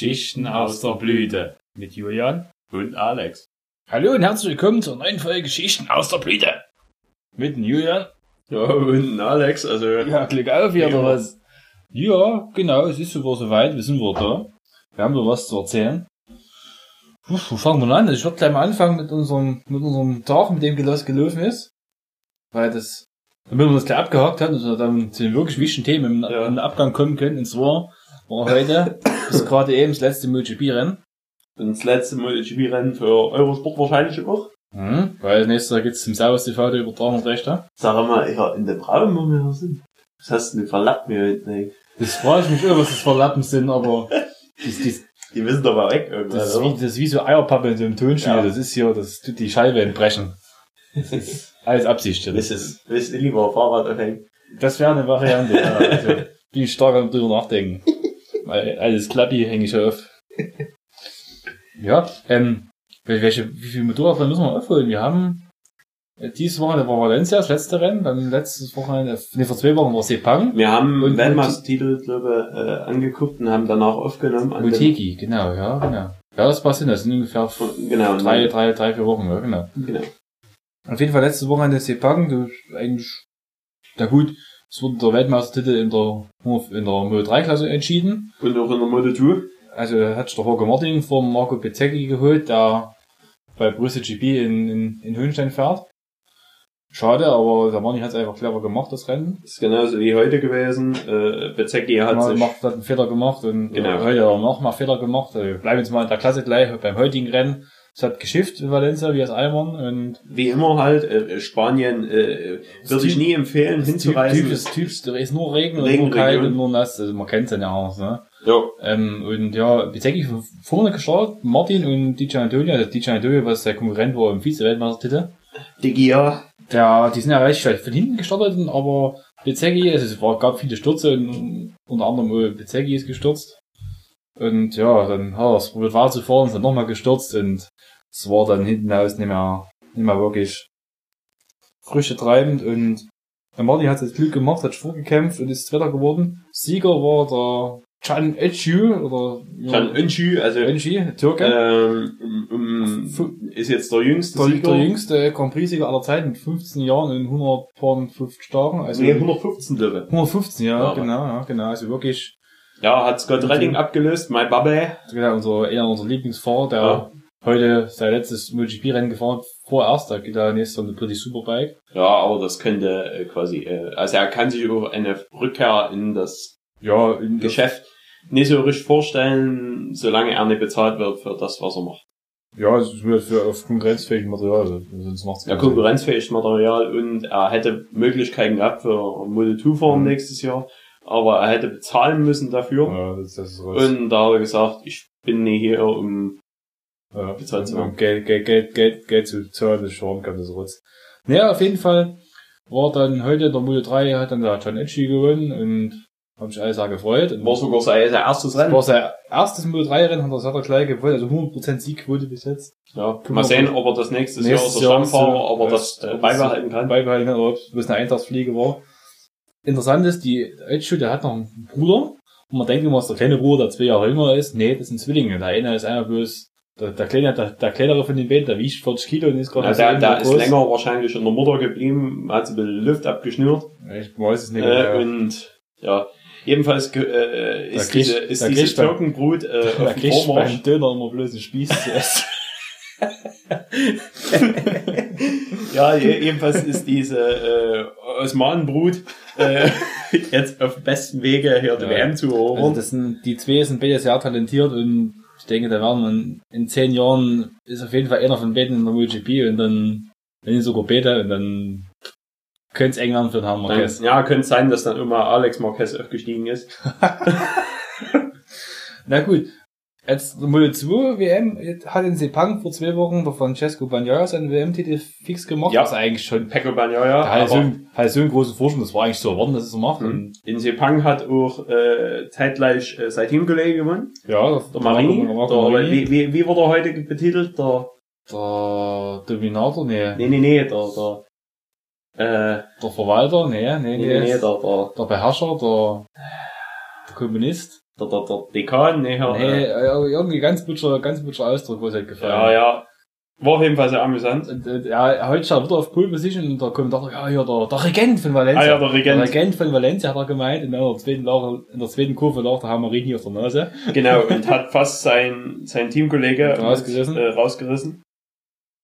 Geschichten aus der Blüte. Mit Julian. Und Alex. Hallo und herzlich willkommen zur neuen Folge Geschichten aus der Blüte. Mit Julian. Ja, und Alex, also. Ja, Glück auf hier, oder was? Ja, genau, es ist sogar soweit, wir sind wieder da. Wir haben da was zu erzählen. Puh, wo fangen wir an? Ich würde gleich mal anfangen mit unserem, mit unserem Tag, mit dem gelos gelaufen ist. Weil das, damit wir das gleich abgehakt haben, dass wir dann zu den wirklich wichtigen Themen im, Ja. im Abgang kommen können. Und zwar war heute, ist gerade eben das letzte MotoGP-Rennen. Und das letzte MotoGP-Rennen für Eurosport wahrscheinlich auch. Mhm. Weil nächstes Jahr geht's zum Servus TV der Übertragungsrechte. Sag mal, ja, in der Braun, wo wir hier sind. Was hast du denn verlappt mir heute? ey? Das frage ich mich immer, was das für Lappen sind, aber das, das, Die müssen doch mal weg irgendwann, das, ist wie, das ist wie so Eierpappe in so einem Tonstuhl. Ja. Das ist hier, das tut die Scheibe entbrechen. Das ist alles Absicht. Das, Wisst ist, ihr, wisst ihr lieber Fahrrad aufhängen? das wäre eine Variante. Ja. Also, bin ich stark am drüber nachdenken. Weil alles klappi hänge ich auf. Ja, ähm, wel- welche, wie viele Motorradrennen müssen wir aufholen? Wir haben äh, dieses Wochenende war Valencia, das letzte Rennen, dann letztes Wochenende, nee, vor zwei Wochen war Sepang. Wir haben Und- Weltmeistertitel, glaube ich, äh, angeguckt und haben danach aufgenommen. an dem- Motegi, genau, ja, genau. Ja, das passt hin, das sind ungefähr Genau, und drei, drei, drei, vier Wochen, ja, genau. genau. Auf jeden Fall letztes Wochenende Sepang, du, eigentlich, na gut, es wurde der Weltmeistertitel in der, in der Moto 3 Klasse entschieden. Und auch in der Moto 2. Also hat sich der Holger Martin vom Marco Bezzecchi geholt, der bei Brüssel GP in, in, in Hohenstein fährt. Schade, aber der Martin hat es einfach clever gemacht, das Rennen. Ist genauso wie heute gewesen. Äh, Bezecki hat Mal sich, macht, hat einen Fehler gemacht und Genau. äh, heute auch noch mal Fehler gemacht. Also, wir bleiben jetzt mal in der Klasse gleich beim heutigen Rennen. Es hat geschifft in Valencia wie das Eimern und wie immer halt, äh, Spanien, äh, würde ich Typ- nie empfehlen, hinzureisen. Typisches Typs, da ist nur Regen und Regen, nur kalt und nur nass. Also man kennt's dann ja auch, ne? Ja, Ähm, und ja, Bezzecchi von vorne gestartet, Martin und DJ Antonio, also DJ Antonio, was der Konkurrent war im Vize-Weltmeistertitel. Digi, ja. Der, die sind ja recht schnell von hinten gestartet, aber Bezzecchi, also es war, gab viele Stürze und unter anderem Bezzecchi ist gestürzt. Und ja, dann hat er es probiert weiterzufahren, ist dann nochmal gestürzt und es war dann hinten aus nicht mehr, nicht mehr wirklich frische treibend und der Martin hat das Glück gemacht, hat vorgekämpft und ist Zweiter geworden. Sieger war der Can Öncü oder Can Öncü, also Öncü, Türke. ähm, um, ist jetzt der jüngste der, Sieger. der jüngste Grand Prix-Sieger aller Zeiten mit 15 Jahren und 150 Tagen. Also Nee, 115 glaube 115, ja, Ja. genau, ja, genau. Also wirklich, ich. Ja, hat Scott Redding abgelöst, mein Babbe. genau, unser, eher unser Lieblingsfahrer, der Ja. Heute sein letztes MotoGP-Rennen gefahren vorerst, da geht er nächstes Jahr eine British Superbike. Ja, aber das könnte äh, quasi, äh, also er kann sich auch eine Rückkehr in das Ja, in Geschäft nicht so richtig vorstellen, solange er nicht bezahlt wird für das, was er macht. Ja, es ist für auf konkurrenzfähigen Material, sonst macht's Ja, konkurrenzfähiges Material und er hätte Möglichkeiten gehabt für Model 2 fahren Mhm. nächstes Jahr, aber er hätte bezahlen müssen dafür. Ja, das, das ist raus. Und da hat er gesagt, ich bin nicht hier, um ja, um werden. Geld, Geld, Geld, Geld, Geld zu zahlen, das Schaden kann das Rotz. Naja, auf jeden Fall war dann heute der Moto 3, hat dann der John Etchi gewonnen und hab mich alles sehr gefreut. Und war sogar sein erstes Das Rennen. war sein erstes Moto 3 Rennen, hat er selber gleich gewonnen, also 100% Siegquote bis jetzt. Ja, mal sehen, ob er das nächstes, Nächstes Jahr als Stammfahrer, ob er das ob äh, beibehalten kann. Beibehalten kann, ob es eine Eintagsfliege war. Interessant ist, die Elchu, der hat noch einen Bruder. Und man denkt immer, dass der kleine Bruder, der zwei Jahre jünger ist. Nee, das sind Zwillinge. Der eine ist einer bloß, der, der kleine, der, der kleinere von den beiden, der wiegt 40 Kilo und ist gerade Ja, so der, der ist länger wahrscheinlich in der Mutter geblieben, hat sich ein bisschen Luft abgeschnürt. Ich weiß es nicht. Äh, mehr. und ja, jedenfalls ge- äh, ist Da kriegt- diese, ist da diese Türkenbrut äh, auf dem Vormarsch. beim Döner immer bloß einen Spieß zu essen. Ja, je- jedenfalls ist diese äh, Osmanenbrut äh, jetzt auf dem besten Wege hier die Ja. WM zu Also erobern. das sind, die zwei sind beide sehr talentiert und ich denke, da werden man in zehn Jahren ist auf jeden Fall einer von beiden in der MotoGP und dann, wenn nicht sogar beide, und dann könnte es eng werden für den Herrn Dann, Marquez. ja, könnte sein, dass dann immer Alex Marquez aufgestiegen ist. Na gut. Jetzt Moto 2 WM hat in Sepang vor zwei Wochen der Francesco Bagnaia seinen WM-Titel fix gemacht, Ja. was eigentlich schon Pecco Bagnaia, der hat so, einen- hat so einen großen Vorsprung, das war eigentlich so erwarten, dass es so macht. Mhm. In Sepang hat auch äh, zeitgleich äh, sein Teamkollege gewonnen, ja, der Marini. Der, Marco Der, Marini. wie, wie, wie wurde er heute betitelt? Der, der Dominator, nee. nee, nee, nee, der, der, äh, Der Verwalter, nee, nee, nee, nee. nee, nee, der, der, der Beherrscher, der, der Kommunist. Der, der, der Dekan, nee, ja, Nee, äh, äh, irgendwie ganz butcher, ganz butcher Ausdruck, wo es halt gefallen. ja, ja. War auf jeden Fall sehr amüsant. Und, äh, ja, er wieder auf Pole Position und der Kommentator, ja, hier, der, der Regent von Valencia. Ah ja, der Regent. Der Regent von Valencia hat er gemeint, in der zweiten, Lache, in der zweiten Kurve lag der Hamarini auf der Nase. Genau, und hat fast sein, sein Teamkollege Rausgerissen. Äh, rausgerissen.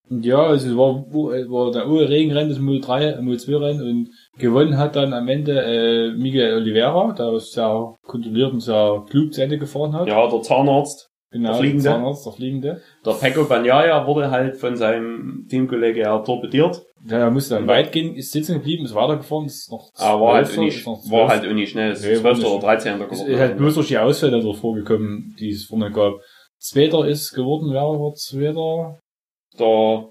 Und ja, also es war, war der Uwe Regenrennen, das Mul 3, Mul 2 Rennen und gewonnen hat dann am Ende äh, Miguel Oliveira, der es sehr kontrolliert und sehr klug zu Ende gefahren hat. Ja, der Zahnarzt. genau, der Fliegende. Zahnarzt, der Fliegende. Der Pecco Bagnaia wurde halt von seinem Teamkollege ja torpediert. Ja, er musste dann weit gehen, ist sitzen geblieben, ist weitergefahren, ist noch Aber war halt, ist noch war halt nicht schnell. Nee, ist war 12. nicht. oder 13. Ist geworden. halt bloß durch die Ausfälle vorgekommen, die es vorne gab. Zweiter ist geworden, wer war Zweiter? Der,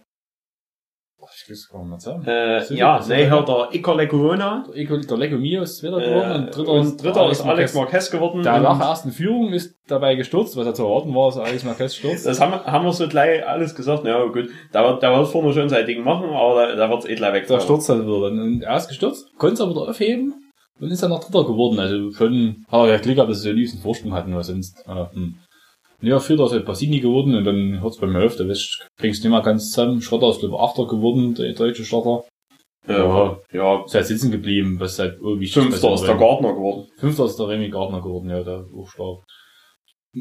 Sagen. äh, ja, nee, halt der Iker Lecuona. Der Eco- Der Lego Mio ist Zweiter geworden Äh, und dritter, und dritter ist Alex Marquez geworden. Der nach der ersten Führung ist dabei gestürzt, was ja zu erwarten war, dass Alex Marquez stürzt. Das haben, haben wir so gleich alles gesagt. Ja, gut. Da wird, da wird vorne schon sein Ding machen, aber da, da wird's eh gleich weg. Der stürzt halt wieder. Und er ist gestürzt, konnte es aber wieder aufheben und ist dann noch Dritter geworden. Also schon hat er ja Glück gehabt, dass sie einen liebsten Vorsprung hatten, weil sonst, äh, hm. Ja, Vierter ist halt Basini geworden und dann hört's bei mir auf, da kriegst du nicht mal ganz zusammen. Schrotter ist, glaube ich, Achter geworden, der deutsche Starter. Ja, ja. Ist halt sitzen geblieben, was halt irgendwie Fünfter ist der Gardner geworden. Fünfter ist der Remy Gardner geworden, ja, der auch stark.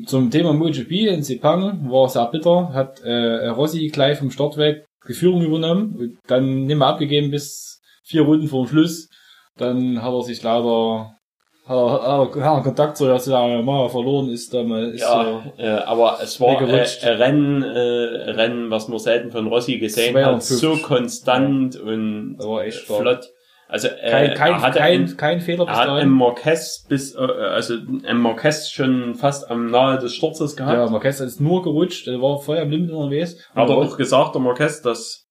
Zum Thema MotoGP in Sepang war sehr bitter, hat äh, Rossi gleich vom Start weg die Führung übernommen und dann nicht mehr abgegeben bis vier Runden vor dem Schluss. Dann hat er sich leider hat er, hat er, er Kontakt zu der Mauer verloren, ist dann mal ist Ja, äh, aber es war äh, ein Rennen, äh, ein Rennen, was man selten von Rossi gesehen hat, 52. so konstant und echt stark. flott. Also äh, Kein, kein, er hatte kein, im- kein Fehler bis er hat im. Marquez bis, äh, also im Marquez schon fast am nahe des Sturzes gehabt. Ja, Marquez ist nur gerutscht, er war voll am Limit unterwegs. Hat er auch gesagt, der Marquez, dass,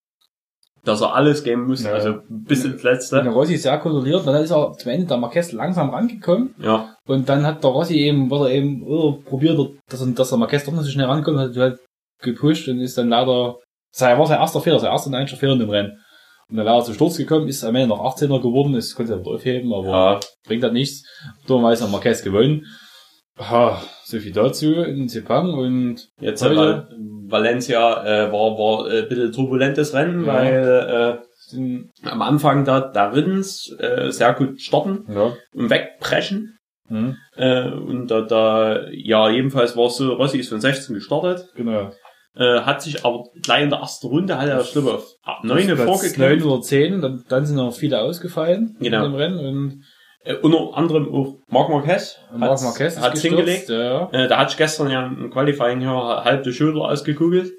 dass er alles geben muss, Ja. also bis ins Der Letzte. Rossi sehr kontrolliert, und dann ist er zum Ende der Marquez langsam rangekommen. Ja, Und dann hat der Rossi eben, was er eben, oder probiert, dass, er- dass der Marquez doch nicht so schnell rankommt, hat halt gepusht und ist dann leider, sein war sein erster Fehler, sein erster und einziger Fehler in dem Rennen. Und dann leider zu Sturz gekommen, ist am Ende noch 18er geworden, das konnte er wieder aufheben, aber ja, bringt halt nichts. Dummerweise hat Marquez gewonnen. Ha, so viel dazu in Sepang und jetzt Heute- Val Valencia äh, war, war äh, ein bisschen turbulentes Rennen, Ja. weil sind, äh, am Anfang da, da Rins äh, sehr gut starten ja, und wegpreschen. hm, Äh, und da, da, ja, jedenfalls war es so, Rossi ist von 16 gestartet, genau. äh, hat sich aber gleich in der ersten Runde, hat er, ich glaube, auf 9 Platz vorgekämpft. neun oder zehn, dann, dann sind noch viele ausgefallen Genau. in dem Rennen und Äh, unter anderem auch Marc Marquez. Marc Marquez gestürzt, hingelegt. Ja. Äh, da hatte ich gestern ja im Qualifying hier halb die Schulter ausgekugelt.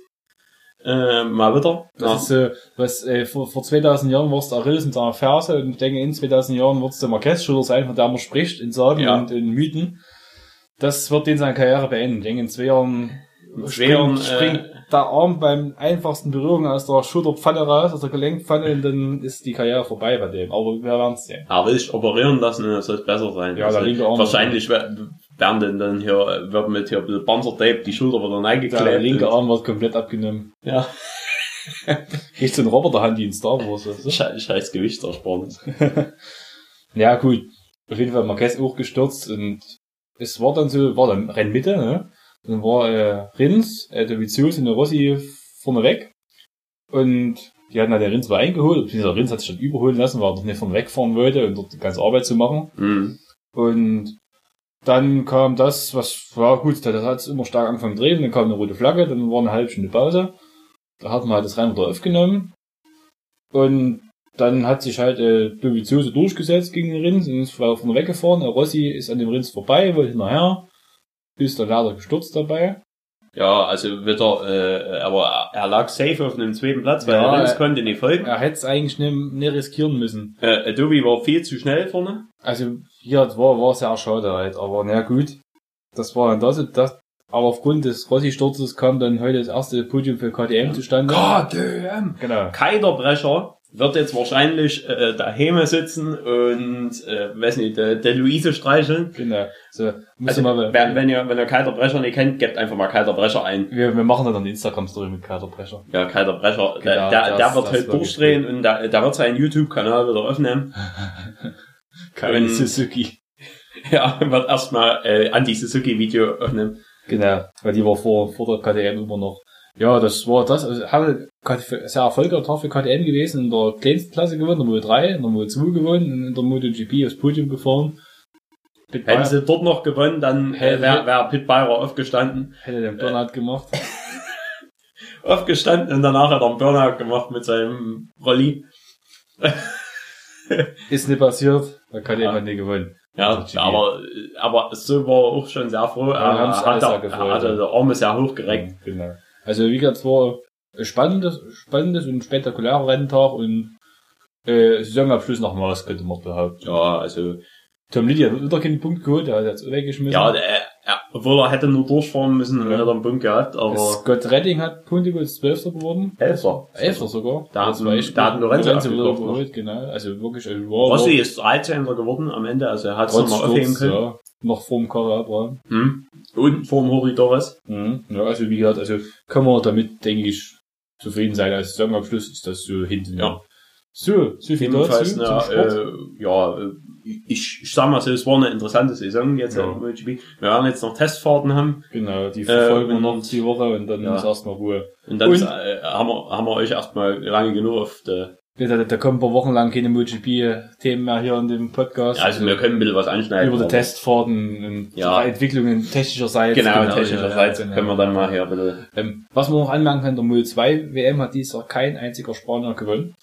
Äh, mal wieder. Das ist so, was äh, vor, vor 2000 Jahren warst du Achilles in seiner Ferse und ich denke, in 2000 Jahren wird es der Marquez-Schüler sein, von der man spricht, in Sagen Ja. und in Mythen. Das wird den seine Karriere beenden. Ich denke, in zwei Jahren In zwei Jahren, springt, springt äh, der Arm beim einfachsten Berührung aus der Schulterpfanne raus, aus der Gelenkpfanne und dann ist die Karriere vorbei bei dem. Aber wir werden es sehen. er will sich operieren lassen, dann soll es besser sein. Ja, der linke Arm- Wahrscheinlich wer- werden dann, dann hier, wird mit hier ein bisschen Panzertape die Schulter wieder Der reingeklebt. linke und- Arm wird komplett abgenommen. Ja, Kriegt so ein Roboterhand, die in Star Wars ist. scheiß, scheiß Gewichtsersparnis. Ja, gut. Auf jeden Fall Marquez auch gestürzt und es war dann so, war dann Rennmitte, ne? Dann war äh, Rins, äh, Dovizioso und der Rossi vorne weg. Und die hatten halt der Rins war eingeholt, der Rins hat sich dann überholen lassen, weil er noch nicht vorne wegfahren wollte und dort die ganze Arbeit zu machen. Mhm. Und dann kam das, was war gut, das hat es immer stark angefangen zu drehen, dann kam eine rote Flagge, dann war eine halbe Stunde Pause. Da hat man halt das wieder aufgenommen. Und dann hat sich halt äh, Dovizioso durchgesetzt gegen den Rins und ist vorne weggefahren. Der Rossi ist an dem Rins vorbei, wollte hinterher. Ist dann leider gestürzt dabei. Ja, also wieder, äh, aber er lag safe auf einem zweiten Platz, weil Ja, er Rins äh, konnte nicht folgen. Er hätte es eigentlich nicht, nicht riskieren müssen. Äh, Adobe war viel zu schnell vorne. Also hier war, war sehr schade halt, aber na gut. Das war dann das, das aber aufgrund des Rossi-Sturzes kam dann heute das erste Podium für KTM zustande. KTM! Genau. Keiderbrecher wird jetzt wahrscheinlich äh, daheim sitzen und, äh, weiß nicht, der, der Luise streicheln. Genau. So, Also, mal, wenn, wenn ihr, wenn ihr Keiderbrecher nicht kennt, gebt einfach mal Keiderbrecher ein. wir, wir machen dann eine Instagram-Story mit Katerbrecher. Ja, Keiderbrecher, Genau, der, der, der wird halt durchdrehen und der, der wird seinen YouTube-Kanal wieder öffnen. Keine Suzuki. Ja, wird erstmal äh, Anti-Suzuki-Video öffnen. Genau, weil die war vor, vor der KTM immer noch. Ja, das war das, also hatte sehr erfolgreicher Tag für KTM gewesen, in der kleinsten Klasse gewonnen, in der Moto 3, in der Moto 2 gewonnen, und in der MotoGP aufs Podium gefahren. Pit Hätten sie dort noch gewonnen, dann äh, Hätte- wäre wär Pit Byrer aufgestanden. hätte den Burnout gemacht. Aufgestanden und danach hat er einen Burnout gemacht mit seinem Rolli. Ist nicht passiert, da KTM Ja. hat nicht gewonnen. Ja, aber, aber so war er auch schon sehr froh. Ja, er, haben hat er, er hatte ja. der Arme sehr hochgereckt. Genau. Also wie gesagt, es war ein spannendes, spannendes und spektakulärer Renntag und äh, Saisonabschluss nach Maus, könnte man behaupten. Ja, also, Tom Liddy hat wieder keinen Punkt geholt, der hat jetzt weggeschmissen. ja, der, er, obwohl er hätte nur durchfahren müssen, dann Ja. hätte er einen Punkt gehabt, aber Scott Redding hat Punkte geholt, ist Zwölfter geworden. Elfer. Elfter sogar. Da hat- da hat. Lorenzo wieder noch. geholt, genau. Also wirklich, also war, Rossi ist 13. geworden am Ende, also er hat es nochmal aufheben können. ja, noch vorm Karabra. Hm. Und vor dem Horidores. Mhm. Ja, also wie gesagt, also kann man damit, denke ich, zufrieden sein. Als Saisonabschluss ist das so hinten. Ja. So, so viel dazu na, äh, ja, äh, ich, ich sag mal so, es war eine interessante Saison jetzt Ja. Wir werden jetzt noch Testfahrten haben Genau, die verfolgen wir und- noch die Woche und dann Ja. ist erstmal Ruhe. und dann Und- äh, haben, wir, haben wir euch erstmal lange genug auf der, Da, da kommen ein paar Wochen lang keine MotoGP-Themen mehr hier in dem Podcast. ja, also wir können ein bisschen was anschneiden. über die Testfahrten und Ja. Entwicklungen technischerseits. Genau, technischerseits ja, genau. können wir dann mal hier bisschen Ähm, was man noch anmerken kann, der Moto 2 WM hat dieses Jahr kein einziger Spanier gewonnen.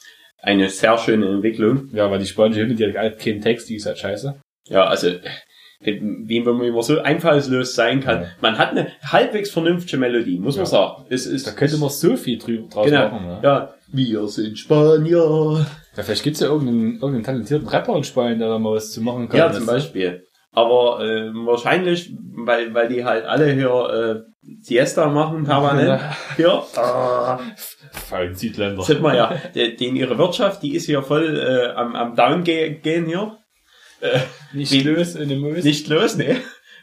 Eine sehr schöne Entwicklung. Ja, weil die spanische Hymne, die hat halt keinen Text, die ist halt scheiße. Ja, also, wie man immer so einfallslos sein kann. Ja. Man hat eine halbwegs vernünftige Melodie, muss man Ja. sagen. Es ist, Da könnte man so viel drüber draus genau, machen. Ne? ja, wir sind Spanier. Ja, vielleicht gibt's ja irgendeinen, irgendeinen talentierten Rapper in Spanien, der da mal was zu machen kann. Ja, zum Beispiel. Aber äh, wahrscheinlich, weil, weil die halt alle hier äh, Siesta machen permanent. Hier. Ah, Fein Südländer. sieht man ja, die, die, ihre Wirtschaft, die ist hier voll äh, am, am Down ge- gehen hier. Nicht Wie- los in dem Moos. Nicht los, ne?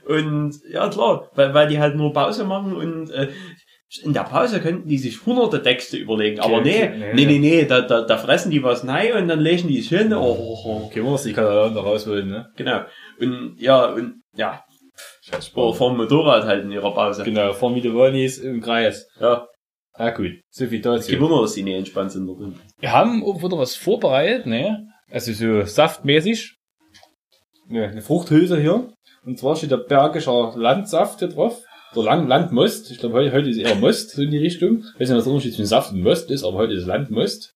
Und ja klar, weil, weil die halt nur Pause machen und äh, in der Pause könnten die sich hunderte Texte überlegen. Aber nee, nee. nee, nee, nee, da, da, da fressen die was nein und dann legen die es hin. Oh, oh, oh. Okay, wir uns die Katalanen da rausholen, ne? Genau. Und ja, und ja, Scheiß vor, vor dem Motorrad halt in ihrer Pause. Genau, fahren wie die im Kreis. Ja, Ja gut, so viel dazu. Wunder, dass die nicht entspannt sind. dort unten. Wir haben auch wieder was vorbereitet, ne? Also so saftmäßig. Ne, eine Fruchthülse hier. Und zwar steht der Bergischer Landsaft hier drauf. Der Land Landmost. Ich glaube, heute, heute ist eher Most, so in die Richtung. Ich weiß nicht, was der Unterschied zwischen Saft und Most ist, aber heute ist Landmost.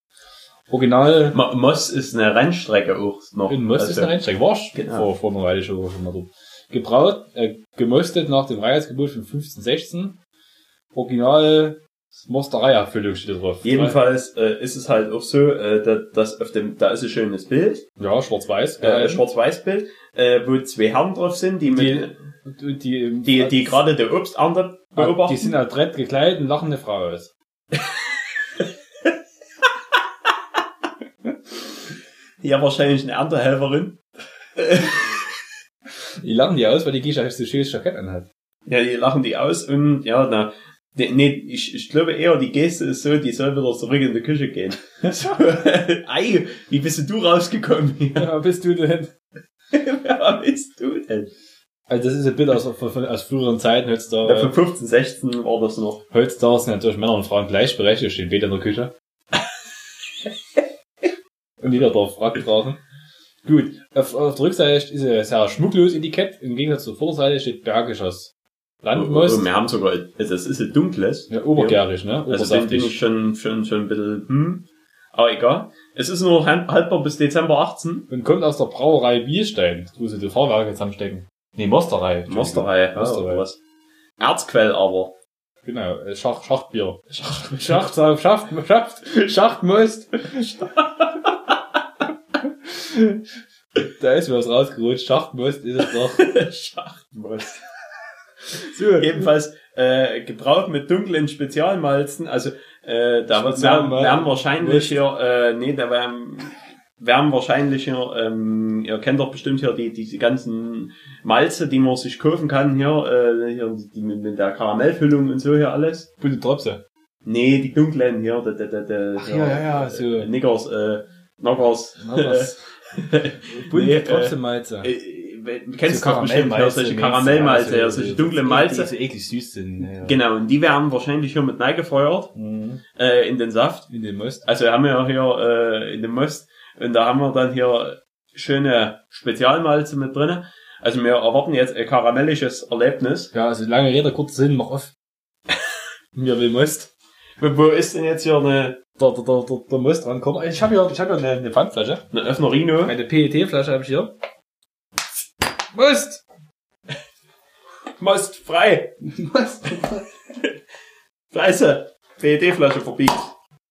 Original Ma- Moss ist eine Rennstrecke auch noch. in Most ist Also, eine Rennstrecke. Warst Genau. vor, vor einer Weile schon, schon mal dort. Gebraut, äh, gemostet nach dem Freiheitsgebot von 1516. Original Mosterei-Abfüllung steht da drauf. Jedenfalls äh, ist es halt auch so, äh, da- dass auf dem, da ist ein schönes Bild, Ja, schwarz-weiß. äh, Schwarz-Weiß-Bild, äh, wo zwei Herren drauf sind, die mit, die, die, die, die gerade der Obsternte beobachten. Die sind adrett gekleidet und lachen eine Frau aus. ja, wahrscheinlich eine Erntehelferin. Die lachen die aus, weil die Gisha so schönes Jackett anhat. Ja, die lachen die aus und ja, na, nee, ich, ich glaube eher, die Geste ist so, die soll wieder zurück in die Küche gehen. So, Ei, wie bist du rausgekommen? hier? Ja, bist du denn? Wer bist du denn? Also das ist ein Bild aus, aus früheren Zeiten. Ja, Heutzutage, von 15, 16 war das noch. heutzutage sind natürlich Männer und Frauen gleichberechtigt, stehen beide in der Küche. und jeder darf Frack tragen. Gut, auf, auf der Rückseite ist ein sehr schmucklos Etikett. Im Gegensatz zur Vorderseite steht Bergischers Landmost. Oh, wir haben sogar, also es ist ein dunkles. Ja, obergärig, ne? Also den bin ich schon, schon, schon ein bisschen, hm. Aber egal. Es ist nur haltbar bis Dezember 18. Und kommt aus der Brauerei Bielstein, wo sie die Fahrwerke zusammenstecken. Nee, Mosterei. Mosterei. Ja, Mosterei. was. Erzquell aber. Genau, äh, Schach, Schachtbier. Schacht, Schacht, Schacht, Schacht, Schachtmost. da ist mir was rausgerutscht. Schachtmost ist es doch. Schachtmost. So, Jedenfalls äh, gebraut mit dunklen Spezialmalzen. Also äh, da wird Spezialmal- werden wahrscheinlich hier, äh, nee, da werden, werden wahrscheinlich hier, ähm, ihr kennt doch bestimmt hier die diese ganzen Malze, die man sich kaufen kann hier, äh, hier die mit, mit der Karamellfüllung und so hier alles. bunte Tropse. Nee, die dunklen hier, der, der, der, der Ach ja, ja, ja, so. äh, Niggers, äh, Knockers. Was? Bunte Nee, äh, Tropse Malze. Äh, du kennst doch bestimmt ja, solche Karamellmalze, ja, solche dunkle Malze. Die so eklig süß sind. Ja. Genau, und die werden wahrscheinlich hier mit reingefeuert, mhm. äh, in den Saft. In den Most. Also haben wir ja hier, äh, in den Most. Und da haben wir dann hier schöne Spezialmalze mit drinne. Also wir erwarten jetzt ein karamellisches Erlebnis. Ja, also lange Rede, kurz Sinn, mach auf. Mir will Most. Wo ist denn jetzt hier eine der, der, der, der, der Most rankommen? Ich habe hier, ich hab hier eine, eine Pfandflasche. Eine Öffnerino. Eine PET-Flasche habe ich hier. Most! Most frei! Most Scheiße! PET-Flasche verbiegt.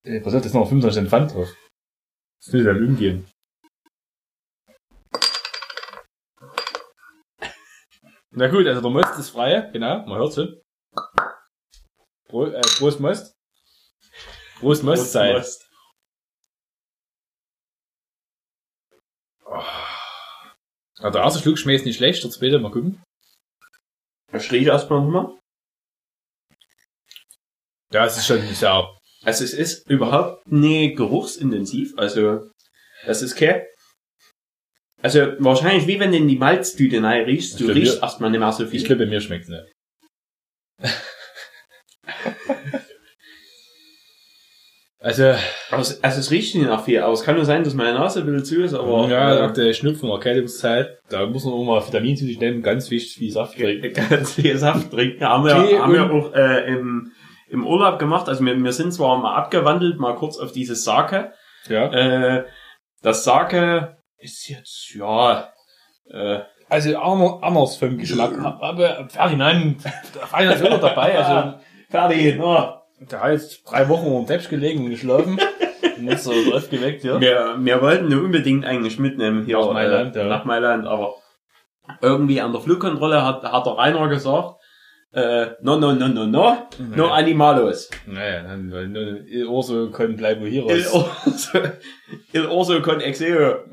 Ey, was hat das noch 25 Pfand drauf? Das will ja Lügen gehen. Na gut, also der Most ist frei, genau, man hört schon. Pro, äh, Prost Most. Prost Most sein. Most. Oh. Also der erste Schluck schmeckt nicht schlecht, der zweite mal gucken. Ich rieche erstmal nochmal. Ja, es ist schon sehr. Also es ist überhaupt nicht geruchsintensiv, also das ist kein also wahrscheinlich wie wenn du in die Malztüte rein riechst, du riechst erstmal nicht mehr so viel. Ich glaube, mir schmeckt's nicht. Also, also, also es riecht nicht nach viel, aber es kann nur sein, dass meine Nase ein bisschen zu ist, aber... Ja, äh, nach der Schnupfen- Erkältungszeit, da muss man auch mal Vitamin zu sich nehmen, ganz wichtig, viel Saft trinken. Ganz viel Saft trinken. Haben wir, okay, haben wir auch äh, im, im Urlaub gemacht, also wir, wir sind zwar mal abgewandelt, mal kurz auf dieses Sake. Ja. Äh, das Sake ist jetzt, ja, äh, also anders vom Geschmack. Aber Ferdinand, Ferdinand ist immer dabei, also. Ferdi, no. Der hat jetzt drei Wochen dem Teppich gelegen und geschlafen. und ist so drauf geweckt, ja. Wir, wir wollten ihn unbedingt eigentlich mitnehmen hier nach Mailand, äh, ja. nach Mailand, aber irgendwie an der Flugkontrolle hat, hat der Rainer gesagt, äh, no, no, no, no, no, no animalos. Naja, dann, weil il orso con bleibo hier Il orso, il orso con exeo.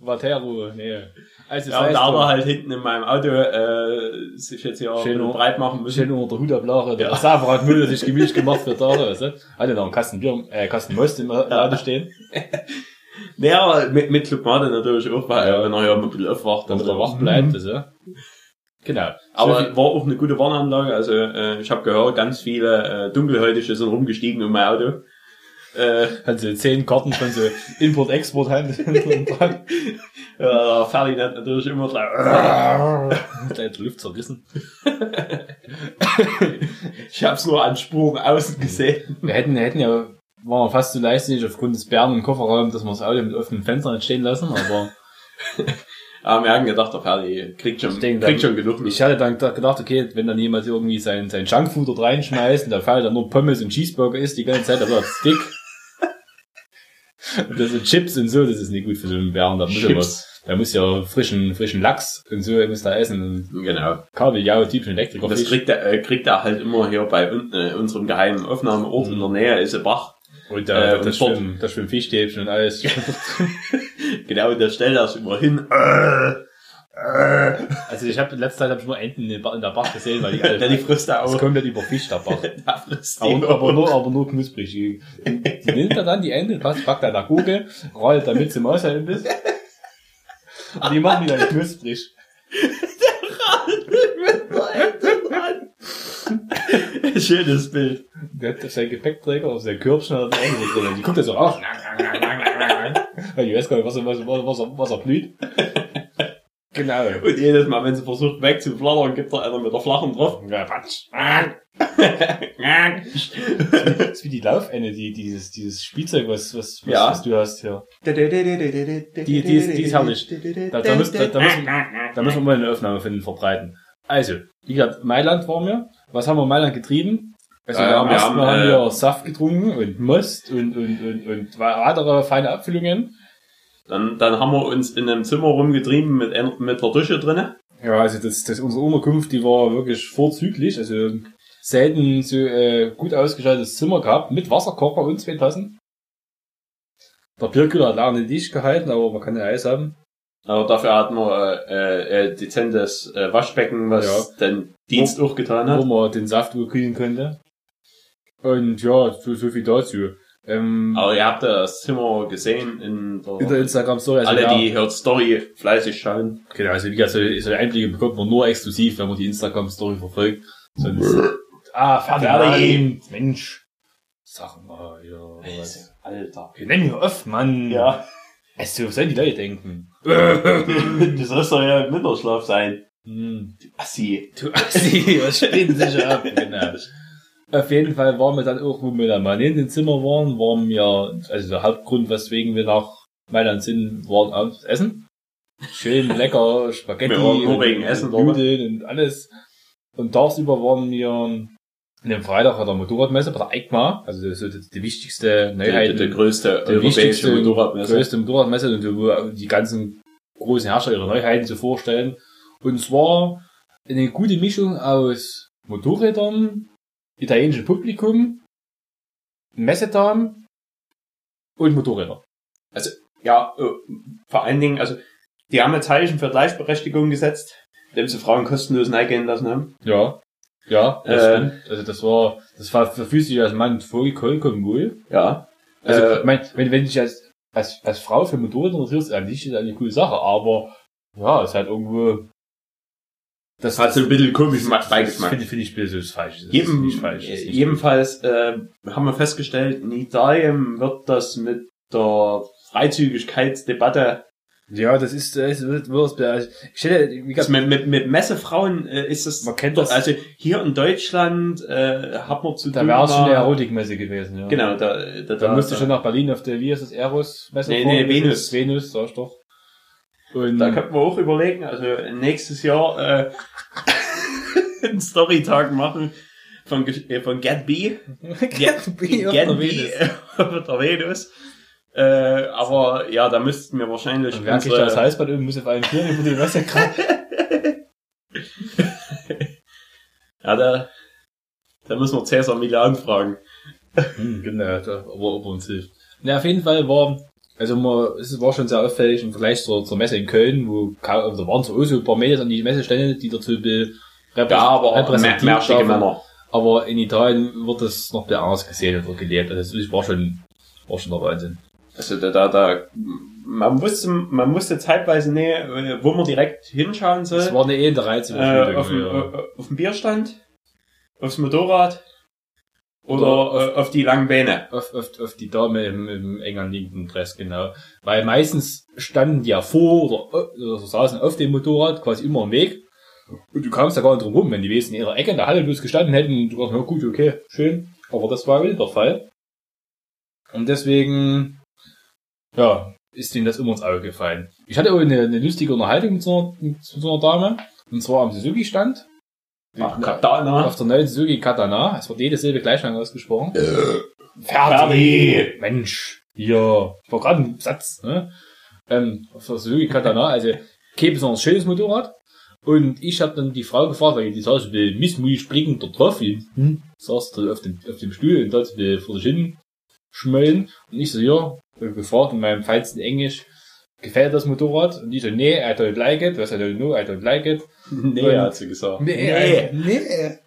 Vatero, nee. Also ja, und da aber halt hinten in meinem Auto äh, sich jetzt hier schön breit machen müssen. Schön unter der Hutablare. Der ja. Safer hat Müll sich gemütlich gemacht für da, weißt du? Hatte noch einen Kasten Bier, äh, Kasten Most im Auto stehen. naja, mit, mit Clubmate natürlich auch, weil ja. er ja ein bisschen aufwacht, damit er wach bleibt, mhm. so. Genau. Aber war auch eine gute Warnanlage. Also äh, ich habe gehört, ganz viele äh, Dunkelhäutige sind rumgestiegen in mein Auto. Äh, Hat so zehn Karten von so Import-Export dran. ja, Ferdinand natürlich immer gleich. Der Luft zerrissen. ich hab's nur an Spuren außen gesehen. Wir hätten, wir hätten ja, waren fast so leistig aufgrund des Bären im Kofferraum, dass wir das Auto mit offenen Fenstern entstehen lassen, aber aber wir haben gedacht, der Ferdi kriegt schon, denke, kriegt schon genug. Ich hatte dann gedacht, okay, wenn dann jemand irgendwie sein, sein Junkfood dort reinschmeißt und der Fall dann nur Pommes und Cheeseburger isst die ganze Zeit, dann wird dick. Und das sind Chips und so, das ist nicht gut für so einen Bären. Da muss, ja was, da muss ja frischen, frischen Lachs und so, muss da essen. Genau. Kabeljau, typischen Elektriker. Das kriegt er, äh, kriegt er halt immer hier bei äh, unserem geheimen Aufnahmeort mhm. in der Nähe, ist ein Bach. Und da, äh, das, schwimmen, das schwimmen Fischstäbchen und alles. genau, der stellt das immer hin. Äh. Also ich habe letzte Zeit hab ich nur Enten in der Bach gesehen, weil die alle. ja, die frisst er auch. Das kommt ja über Fisch, der Bach. aber, aber, nur, aber nur knusprig. Die, die nimmt er dann, die Ente, passt, packt er nach Google, rollt damit zum Aushältnis. Und die machen die dann knusprig. der rollt mit der Ente dran. Schönes Bild. Der hat sein Gepäckträger auf sein Körbchen hat drin. Die guckt ja so auf. Weil ich weiß gar nicht, was er, was, was, er, was er blüht. Genau. Und jedes Mal, wenn sie versucht wegzuflattern, gibt er einer mit der Flachen drauf. Ja, das ist wie die Laufende, die, dieses, dieses Spielzeug, was, was, was, ja. was du hast hier. Die, die, ist, die ist herrlich. Da, da, müssen, da, da, müssen, da müssen wir mal eine Aufnahme finden, verbreiten. Also, wie gesagt, Mailand waren wir. Was haben wir in Mailand getrieben? Also ja, wir haben, haben wir äh, Saft getrunken und Most und, und, und, und weitere feine Abfüllungen. Dann, dann haben wir uns in einem Zimmer rumgetrieben mit, mit der Dusche drinnen. Ja, also das, das, unsere Unterkunft, die war wirklich vorzüglich. Also selten so äh, gut ausgestattetes Zimmer gehabt mit Wasserkocher und zwei Tassen. Der Bierkühler hat lange nicht dicht gehalten, aber man kann ja Eis haben. Aber dafür hatten wir äh, äh, dezentes äh, Waschbecken, was ja. den Dienst wo, auch getan hat. Wo man den Saft kühlen könnte. Und ja, so, so viel dazu. Ähm, Aber ihr habt das Zimmer gesehen in der, in der Instagram-Story. Also alle, ja, die hört Story fleißig schauen. Genau, also wie gesagt, so, so Einblicke bekommt man nur exklusiv, wenn man die Instagram-Story verfolgt. Sonst, ah, Fertig. Mensch. Sag mal, ja. Was. Alter. Wir nennen hier oft, Mann. Ja. Also, was sollen die Leute denken? du sollst doch ja im Winterschlaf sein. Hm. Assi. Du Assi, was spinnt sich ab? Genau. Auf jeden Fall waren wir dann auch, wo wir dann mal in dem Zimmer waren, waren wir, also der Hauptgrund, weswegen wir nach Mailand sind, waren abends essen. Schön lecker Spaghetti und, Essen, und oder? Nudeln und alles. Und tagsüber waren wir an dem Freitag an der Motorradmesse bei der EICMA, also so die, die wichtigste Neuheit, Der, der größte die europäische Motorradmesse. größte Motorradmesse, und wo die ganzen großen Herrscher ihre Neuheiten so vorstellen. Und zwar eine gute Mischung aus Motorrädern, italienischem Publikum, Messedamen und Motorräder. Ja, äh, vor allen Dingen, also, die haben ein Zeichen für Gleichberechtigung gesetzt, indem sie Frauen kostenlos eingehen lassen haben. Ja. Ja, das Äh. stimmt. Also das war, das war für sich als Mann voll vollkommen wohl. Ja. Also, Äh, ich mein, wenn, wenn du dich als, als, als Frau für Motorräder interessierst, an sich ist das eine coole Sache, aber, ja, ist halt irgendwo, das hat so ein bisschen komisch das Beigeschmack. Finde finde ich ein bisschen falsch. Das ist Jedem, nicht falsch. Das ist äh, nicht jedenfalls äh, haben wir festgestellt, in Italien wird das mit der Freizügigkeitsdebatte, Ja, das ist, das wird, wird, also, ich hätte, wie also gesagt, mit, mit, mit Messefrauen äh, ist es, man kennt doch, das, also hier in Deutschland äh, hat man zu da tun wäre es schon eine Erotikmesse gewesen, ja. Genau, da, da, Da, musste schon nach Berlin auf der, wie ist das, Eros-Messe Nee, nee, Venus. Venus, sag ich doch. Und, Da könnten wir auch überlegen, also nächstes Jahr äh, einen Storytag machen von, äh, von Get B. Get B der Venus. auf der Venus. Äh, aber ja, da müssten wir wahrscheinlich Und wer kriegt das Halsband und muss auf einen Tier über die krachen? Ja, da, da müssen wir Cäsar Milan fragen. Hm, genau, da, aber ob er uns hilft. Na, auf jeden Fall war, also man, es war schon sehr auffällig im Vergleich zur, zur Messe in Köln, wo also da waren auch so ein paar Mädels an die Messestände, die dazu be, Ja, aber repräsentiert mehr. Männer. Aber in Italien wird das noch der anders gesehen oder gelebt. Also das war schon, war schon der Wahnsinn. Also da, da, da man musste, man musste zeitweise äh, wo man direkt hinschauen soll. Das war eine eh der Reizüberflutung. äh, auf, dem, ja. äh, auf dem Bierstand, aufs Motorrad oder Oder äh, auf die langen Beine. auf, auf, auf die Dame im, im eng anliegenden Dress, genau. Weil meistens standen die ja vor oder, oder saßen auf dem Motorrad quasi immer im Weg. Und du kamst da gar nicht drum rum, wenn die Wesen in ihrer Ecke in der Halle bloß gestanden hätten und du dachtest, na gut, okay, schön. Aber das war wieder der Fall. Und deswegen, ja, ist denen das immer ins Auge gefallen. Ich hatte auch eine, eine lustige Unterhaltung mit so, einer, mit so einer Dame. Und zwar am Suzuki-Stand. Ach, Katana. Auf der neuen Suzuki Katana. Es wird jede Silbe gleich lang ausgesprochen. Fertig. Mensch, ja, ich war gerade ein Satz, ne? Ähm, auf der Suzuki Katana, also kein besonders schönes Motorrad. Und ich habe dann die Frau gefragt, weil die saß so missmutig blickend da drauf, wie, hm, saß da auf dem, auf dem Stuhl und dort so vor sich hin schmollen. Und ich so, ja, gefragt in meinem feinsten Englisch, gefällt das Motorrad? Und die so, nee, I don't like it. Was I don't know, I don't like it. Nee, hat sie gesagt. Nee, nee.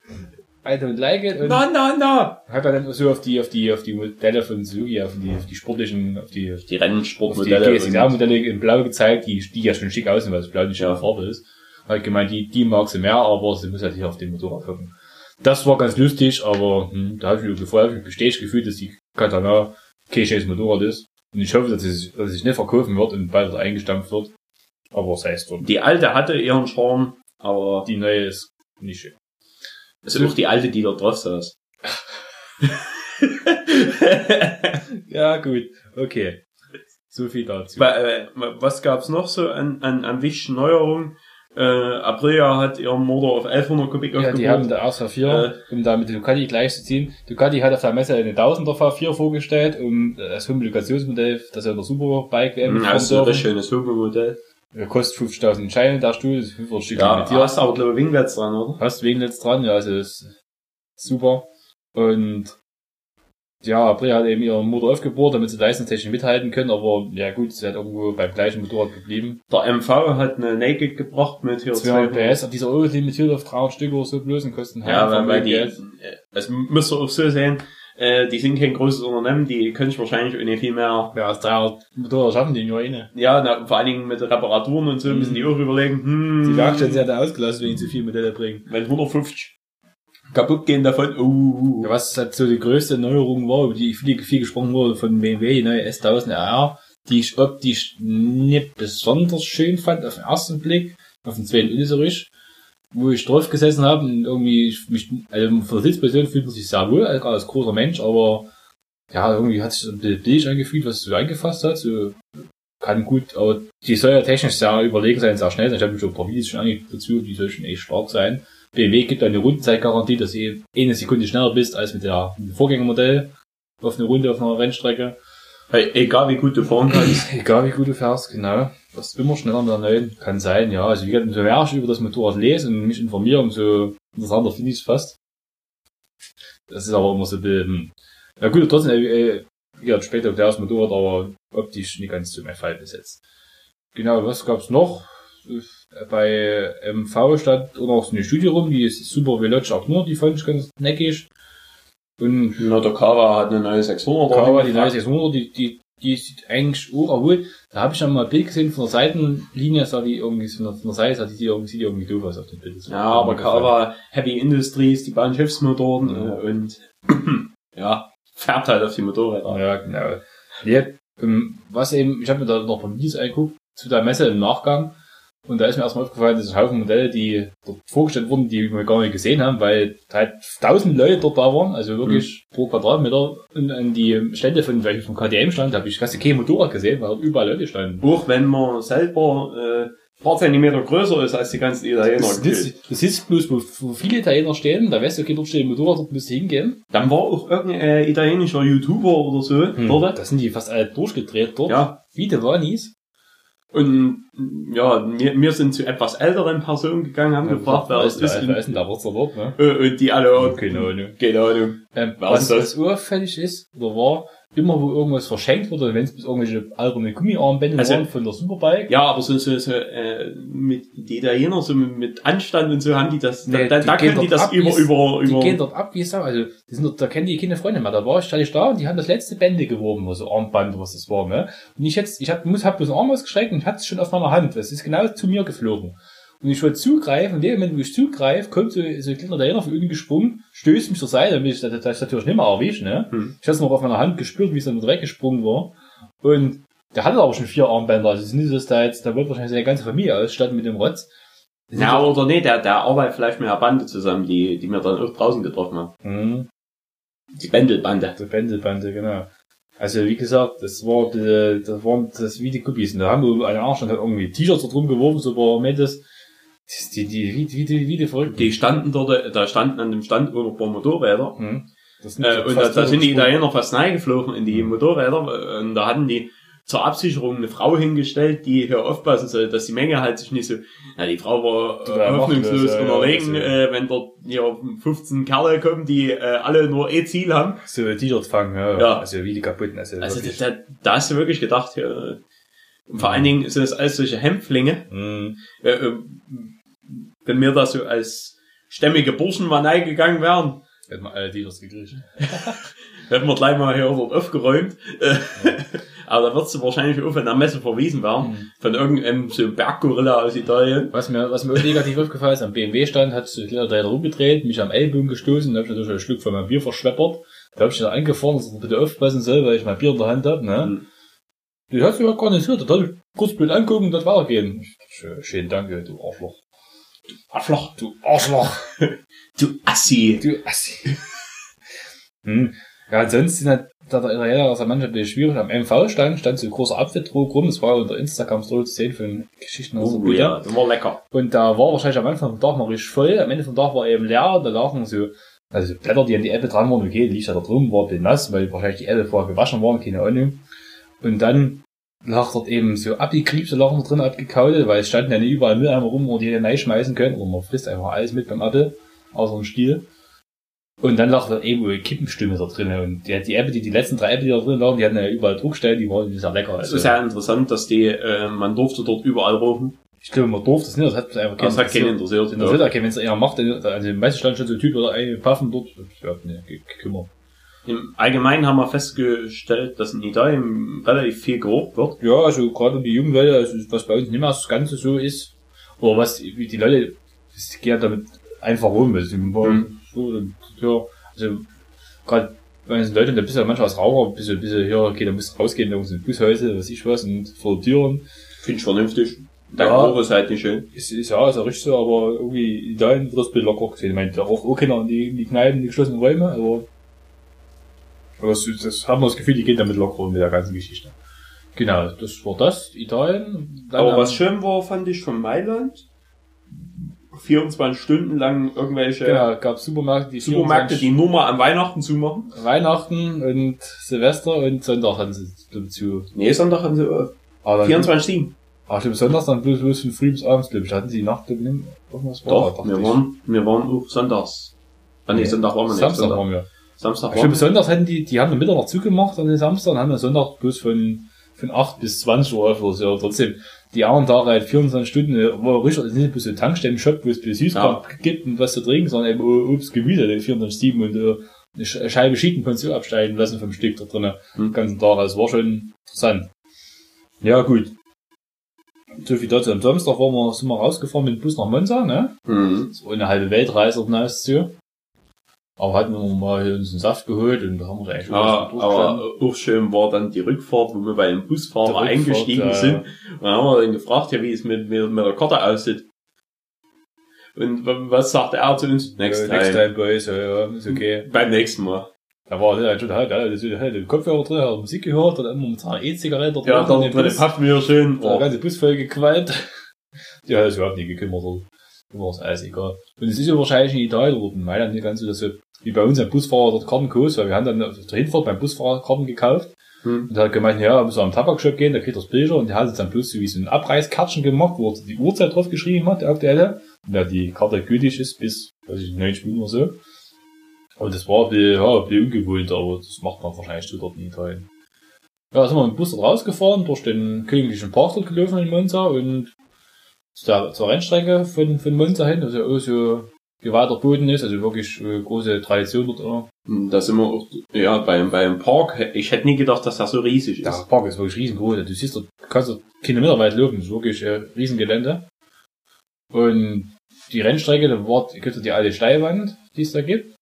I don't like it. Und Na, na, na. hat er dann so auf die, auf die, auf die Modelle von Suzuki, auf die, auf die sportlichen, auf die, Die auf die Rennsportmodelle. und- GSXR-Modelle in Blau gezeigt, die, die ja schon schick aussehen, weil das Blau nicht Ja. ja. Farbe ist. Hat gemeint, die, die mag sie mehr, aber sie muss halt nicht auf den Motorrad gucken. Das war ganz lustig, aber hm, da habe ich mir vorher hab ich bestätigt gefühlt, dass die Katana kein schönes Motorrad ist. Und ich hoffe, dass es, dass es sich nicht verkaufen wird und bald eingestampft wird. Aber sei es drum. Die alte hatte ihren Charme, aber Die neue ist nicht schön. es ist auch die alte, die da drauf saß. Ja, gut. Okay. So viel dazu. Äh, was gab's noch so an, an, an wichtigen Neuerungen? Äh, Aprilia hat ihren Motor auf 1100 Kubik Ja, die haben der R4, um da mit Ducati gleichzuziehen. Ducati hat auf der Messe eine 1000er V4 vorgestellt, um das Homologationsmodell, das ja der Superbike WM Mhm, das ist ein richtig schönes. Der kostet 5000 Scheine, der Stuhl, das ist 500 Stück Ja, limitiert. du hast aber, glaube ich, Winglets dran, oder? Hast jetzt dran, ja, also ist super. Und ja, Aprilia hat eben ihren Motor aufgebohrt, damit sie leistungstechnisch mithalten können, aber ja gut, sie hat irgendwo beim gleichen Motorrad geblieben. Der MV hat eine Naked gebracht mit hier 200 PS, auf dieser Euro limitiert auf 300 Stück oder so bloß und kosten Ja, weil, weil die, Geld. äh, das müsst ihr auch so sehen, Äh, die sind kein großes Unternehmen, die können sich wahrscheinlich irgendwie viel mehr, Ja, aus 300 Motorrad schaffen die nur eine. ja, na, vor allen Dingen mit Reparaturen und so müssen die auch überlegen, hm, Die Werkstatt hat ausgelassen, wenn sie zu viel Modelle bringen. wenn 150 kaputt gehen davon, uh, was halt so die größte Neuerung war, über die viel, viel gesprochen wurde von BMW, die neue S1000 RR, die ich optisch nicht besonders schön fand auf den ersten Blick, auf den zweiten richtig, wo ich drauf gesessen habe und irgendwie ich mich, also von der Sitzposition fühlt man sich sehr wohl, als, als großer Mensch, aber ja, irgendwie hat sich so ein bisschen billig angefühlt, was so eingefasst hat, so kann gut, aber die soll ja technisch sehr überlegen sein, sehr schnell sein. Ich habe mir schon ein paar Videos schon angeguckt dazu, die soll schon echt stark sein. BMW gibt eine Rundenzeitgarantie, dass du eine Sekunde schneller bist als mit, der, mit dem Vorgängermodell auf eine Runde auf einer Rennstrecke. Hey, egal wie gut du fahren kannst. Egal wie gut du fährst, genau. Das ist immer schneller mit der neuen. Kann sein, ja. Also wie gesagt, umso mehr ich über das Motorrad lese und mich informiere, umso interessanter finde ich es fast. Das ist aber immer so ein bisschen, hm. ja gut, trotzdem, äh, äh, wie gesagt, später auf das Motorrad, aber optisch nicht ganz zu meinem Fall besetzt. Genau, was gab's noch? Bei MV stand auch noch so eine Studie rum, die ist Super Veloce auch nur, die fand ich ganz neckig. Und Na, der Kawa hat eine neue 600. Kawa, die neue 600, die, die, die sieht eigentlich auch erholt. Da habe ich dann mal ein Bild gesehen von der Seitenlinie, sah die irgendwie von der Seite, sah die irgendwie, sieht die irgendwie doof aus auf dem Bild. Ja, aber. Kawa, Heavy Industries, die bauen Schiffsmotoren Mhm. äh, und ja, färbt halt auf die Motorräder. Ja, genau. Ja, ähm, was eben, ich habe mir da noch ein Videos angeguckt zu der Messe im Nachgang. Und da ist mir erstmal aufgefallen, dass es Haufen Modelle, die dort vorgestellt wurden, die wir gar nicht gesehen haben, weil halt tausend Leute dort da waren, also wirklich pro Quadratmeter. Und an die Stände von, welche vom KTM stand, habe ich fast kein Motorrad gesehen, weil dort überall Leute standen. Auch wenn man selber äh, ein paar Zentimeter größer ist als die ganzen Italiener. Das, gefühlt. das, das ist bloß, wo, viele Italiener stehen, da weißt du, okay, dort steht ein Motorrad, dort müsst ihr hingehen. Dann war auch irgendein äh, italienischer YouTuber oder so dort. Da sind die fast alle durchgedreht dort. Ja. Wie die Wanis. Und ja, wir, wir sind zu etwas älteren Personen gegangen, haben gefragt, wer es ist. Wer ist denn da Wurzel dort, ne? Äh, Und die alle, Keine Ahnung. keine Ahnung. Ähm, Was das? was auffällig ist, oder war, immer wo irgendwas verschenkt wurde, wenn es bis irgendwelche alberne Gummiarmbänder Also- waren von der Superbike. Ja, aber so, so, so äh, mit die Italiener so mit, mit Anstand und so haben die das, Nee, da, die da können die das ab, über, wie's- über, Die über, gehen dort ab wie Sau. Also, die sind dort, da kennen die keine Freunde mehr. Da war ich, stand ich da und die haben das letzte Bände geworben, also Armband, was das war, ne? Und ich jetzt, ich hab, muss, hab bloß Arm ausgestreckt und ich hatte es schon auf meiner Hand. Das ist genau zu mir geflogen. Und ich wollte zugreifen, in dem Moment, wo ich zugreife, kommt so, so ein kleiner Italiener von unten gesprungen, stößt mich zur Seite, damit ich das, das natürlich nicht mehr erwischt, ne? Hm. Ich hatte es noch auf meiner Hand gespürt, wie es dann weggesprungen war. Und der hatte aber schon vier Armbänder. Also es ist nicht so, dass da jetzt, da wird wahrscheinlich seine ganze Familie ausstatten mit dem Rotz. ja, oder nee, der, der arbeitet vielleicht mit einer Bande zusammen, die, die wir dann auch draußen getroffen haben. Mhm. Die Bändelbande. Der Pendelbande, genau. Also wie gesagt, das war die, das waren das wie die Guppies. Und da haben wir eine Arsch und hat irgendwie T-Shirts da drum geworfen, so war Mettes. Die, die, wie, wie, die, wie die verrückt. Die standen dort, da standen an dem Stand auch noch ein paar Motorräder. Mhm. Äh, und da, da sind die. Italiener fast reingeflogen in die Motorräder. Und da hatten die zur Absicherung eine Frau hingestellt, die hier aufpassen soll, dass die Menge halt sich nicht so, ja, die Frau war äh, hoffnungslos machtlos, ja, ja, also- äh, wenn dort hier 15 Kerle kommen, die äh, alle nur eh Ziel haben. So T-Shirt fangen, ja. Ja. Also wie die kaputten. Also, Also da, da, da hast du wirklich gedacht, ja, vor allen Dingen sind das alles solche Hämpflinge. Mhm. Äh, äh, wenn wir da so als stämmige Burschen mal reingegangen wären, Hätten wir alle T-Shirts gekriegt. hätten wir gleich mal hier dort aufgeräumt. Aber da würdest du wahrscheinlich auf in der Messe verwiesen werden. Mhm. Von irgendeinem so Berggorilla aus Italien. Was mir, was mir auch negativ aufgefallen ist, am BMW-Stand hat sich der Dreher rumgedreht, mich am Ellbogen gestoßen, da hab ich natürlich ein Stück von meinem Bier verschweppert. Da hab ich dann angefahren, dass er bitte aufpassen soll, weil ich mein Bier in der Hand hab, ne? Mhm. Die hast du ja gar nicht gehört, da ich kurz blöd angucken und das weitergehen. Schön, schön, danke, du Arschloch. Arschloch. Du Arschloch. Du Assi. Du Assi. hm. Ja, ansonsten hat da der Italiener aus der Mannschaft ein bisschen schwierig. Am MV-Stand stand so ein großer Apfeldruck rum, das war unter Instagram-Story zu sehen von Geschichten aus der Oh ja, das war lecker. Und da war wahrscheinlich am Anfang vom Tag noch richtig voll, am Ende vom Tag war eben leer, da lagen so, also Blätter, die an die Ebbe dran waren, okay, die liegt da drum, war ein bisschen nass, weil wahrscheinlich die Ebbe vorher gewaschen waren, keine Ahnung. Und dann lag dort eben so abgekriebte Lachen da drin, abgekaut, weil es standen ja nicht überall Mülleimer rum, wo die hätte reinschmeißen können, oder man frisst einfach alles mit beim Apfel, außer dem Stiel. Und dann lag da eben eine Kippenstimme da drin. Und die, die Ebbe, die, die letzten drei Ebbe, die da drin lagen, die hatten ja überall Druckstellen, die waren sehr lecker. Es Also, ist ja interessant, dass die, äh, man durfte dort überall rufen. ich glaube, man durfte das nicht, das hat einfach Das hat keinen interessiert. in der Welt, wenn es eher macht, dann- also meistens stand schon so ein Typ oder ein Paffen dort, ja, ne, gekümmert. Im Allgemeinen haben wir festgestellt, dass in Italien relativ viel gerobt wird. Ja, also gerade die jungen Leute, also was bei uns nicht mehr das Ganze so ist, oder was wie die Leute, die gehen damit einfach rum. Also, Mhm. so, ja, also gerade bei uns in Deutschland, da bist du ja manchmal als Raucher, bis du, bis du hier, okay, da musst du rausgehen, da muss ein Bushäuse, was ich was, und vor Türen. Finde ich vernünftig. Der Ja. Geruch ist halt nicht schön. Ist, ist ja, ist ja richtig so, aber irgendwie in Italien wird das ein bisschen locker gesehen. Ich meine, da auch, auch keiner in die, in die Kneipen, in die geschlossenen Räume, aber, aber das, das haben wir das Gefühl, die gehen damit locker um mit der ganzen Geschichte. Genau, das war das, Italien. Dann Aber was schön war, fand ich von Mailand, 24 Stunden lang irgendwelche Genau, gab Supermärkte, die Supermärkte, 24 die nur mal an Weihnachten zumachen. Weihnachten und Silvester und Sonntag hatten sie dazu. Nee, Sonntag haben sie äh, Aber 24-7. Ach, stimmt, Sonntags dann bloß, bloß von früh bis abends, glaube ich. Hatten sie die Nacht glaub ich, nicht irgendwas war, Doch, dachte wir ich. waren, wir waren auch sonntags. Ah, nee, Nee. Sonntag waren wir nicht. Samstag Sonntag. waren wir. Samstag stimmt, Sonntags hatten die, die haben am Mittag noch zugemacht an den Samstag und haben am Sonntag bloß von, von 8 bis 20 Uhr oder so. Trotzdem, die anderen Tage halt 24 Stunden, äh, war richtig, also nicht bloß so ein Tankstellen-Shop, wo es bloß Süßkram gibt und was zu trinken, sondern eben Obst, Gemüse, die 24-7 und äh, eine Sch- Scheibe Schieten konntest du absteigen lassen vom Stück da drinnen, Hm. den ganzen Tag. Also war schon interessant. Ja, gut. So viel dazu. Am Samstag waren wir, sind wir rausgefahren mit dem Bus nach Monza, ne? mhm. War eine halbe Weltreise auf hinaus zu. Aber hatten wir mal uns einen Saft geholt und da haben wir da eigentlich schon Ja, aber auch schön war dann die Rückfahrt, wo wir bei dem Busfahrer eingestiegen ja. sind. Und dann haben wir dann gefragt, ja, wie es mit, mit, mit der Karte aussieht. Und was sagt er zu uns? Next Äh, time. Next time, Boys, ja, ja, ist okay. Beim nächsten Mal. Da war der schon halt, hat halt den Kopfhörer drin, hat Musik gehört, immer mit seiner E-Zigarette drin, Ja, dann den drin Bus, packen wir schön. der ganze Bus voll gequalmt. ja, das überhaupt nicht gekümmert. Immer ist alles egal. Und es ist ja wahrscheinlich in Italien oder in Mailand nicht ganz so, dass wir, wie bei uns ein Busfahrer dort Karten kostet, weil wir haben dann auf der Hinfahrt beim Busfahrer Karten gekauft. Hm. Und er hat gemeint, ja, muss am Tabakshop gehen, da kriegt er das Bilder und der hat jetzt dann bloß so wie so ein Abreißkartchen gemacht, wo er die Uhrzeit drauf geschrieben hat, der aktuelle. Und da die Karte gültig ist bis, weiß ich, 90 Minuten oder so. Und das war ein bisschen, ja, ein bisschen ungewohnt, aber das macht man wahrscheinlich so dort in Italien. Ja, sind wir mit dem Bus dort rausgefahren, durch den königlichen Park dort gelaufen in Monza und zur, zur Rennstrecke von, von Monza hin, also auch so geweihter Boden ist, also wirklich äh, große Tradition dort auch. Und Da sind wir auch, ja, beim, beim Park. Ich hätte nie gedacht, dass das so riesig ist. Der Park ist wirklich riesengroß. Du siehst dort, du kannst dort Kilometer weit laufen. Das ist wirklich ein Riesengelände. Und die Rennstrecke, da war, gibt es die alte Steilwand, die es da gibt.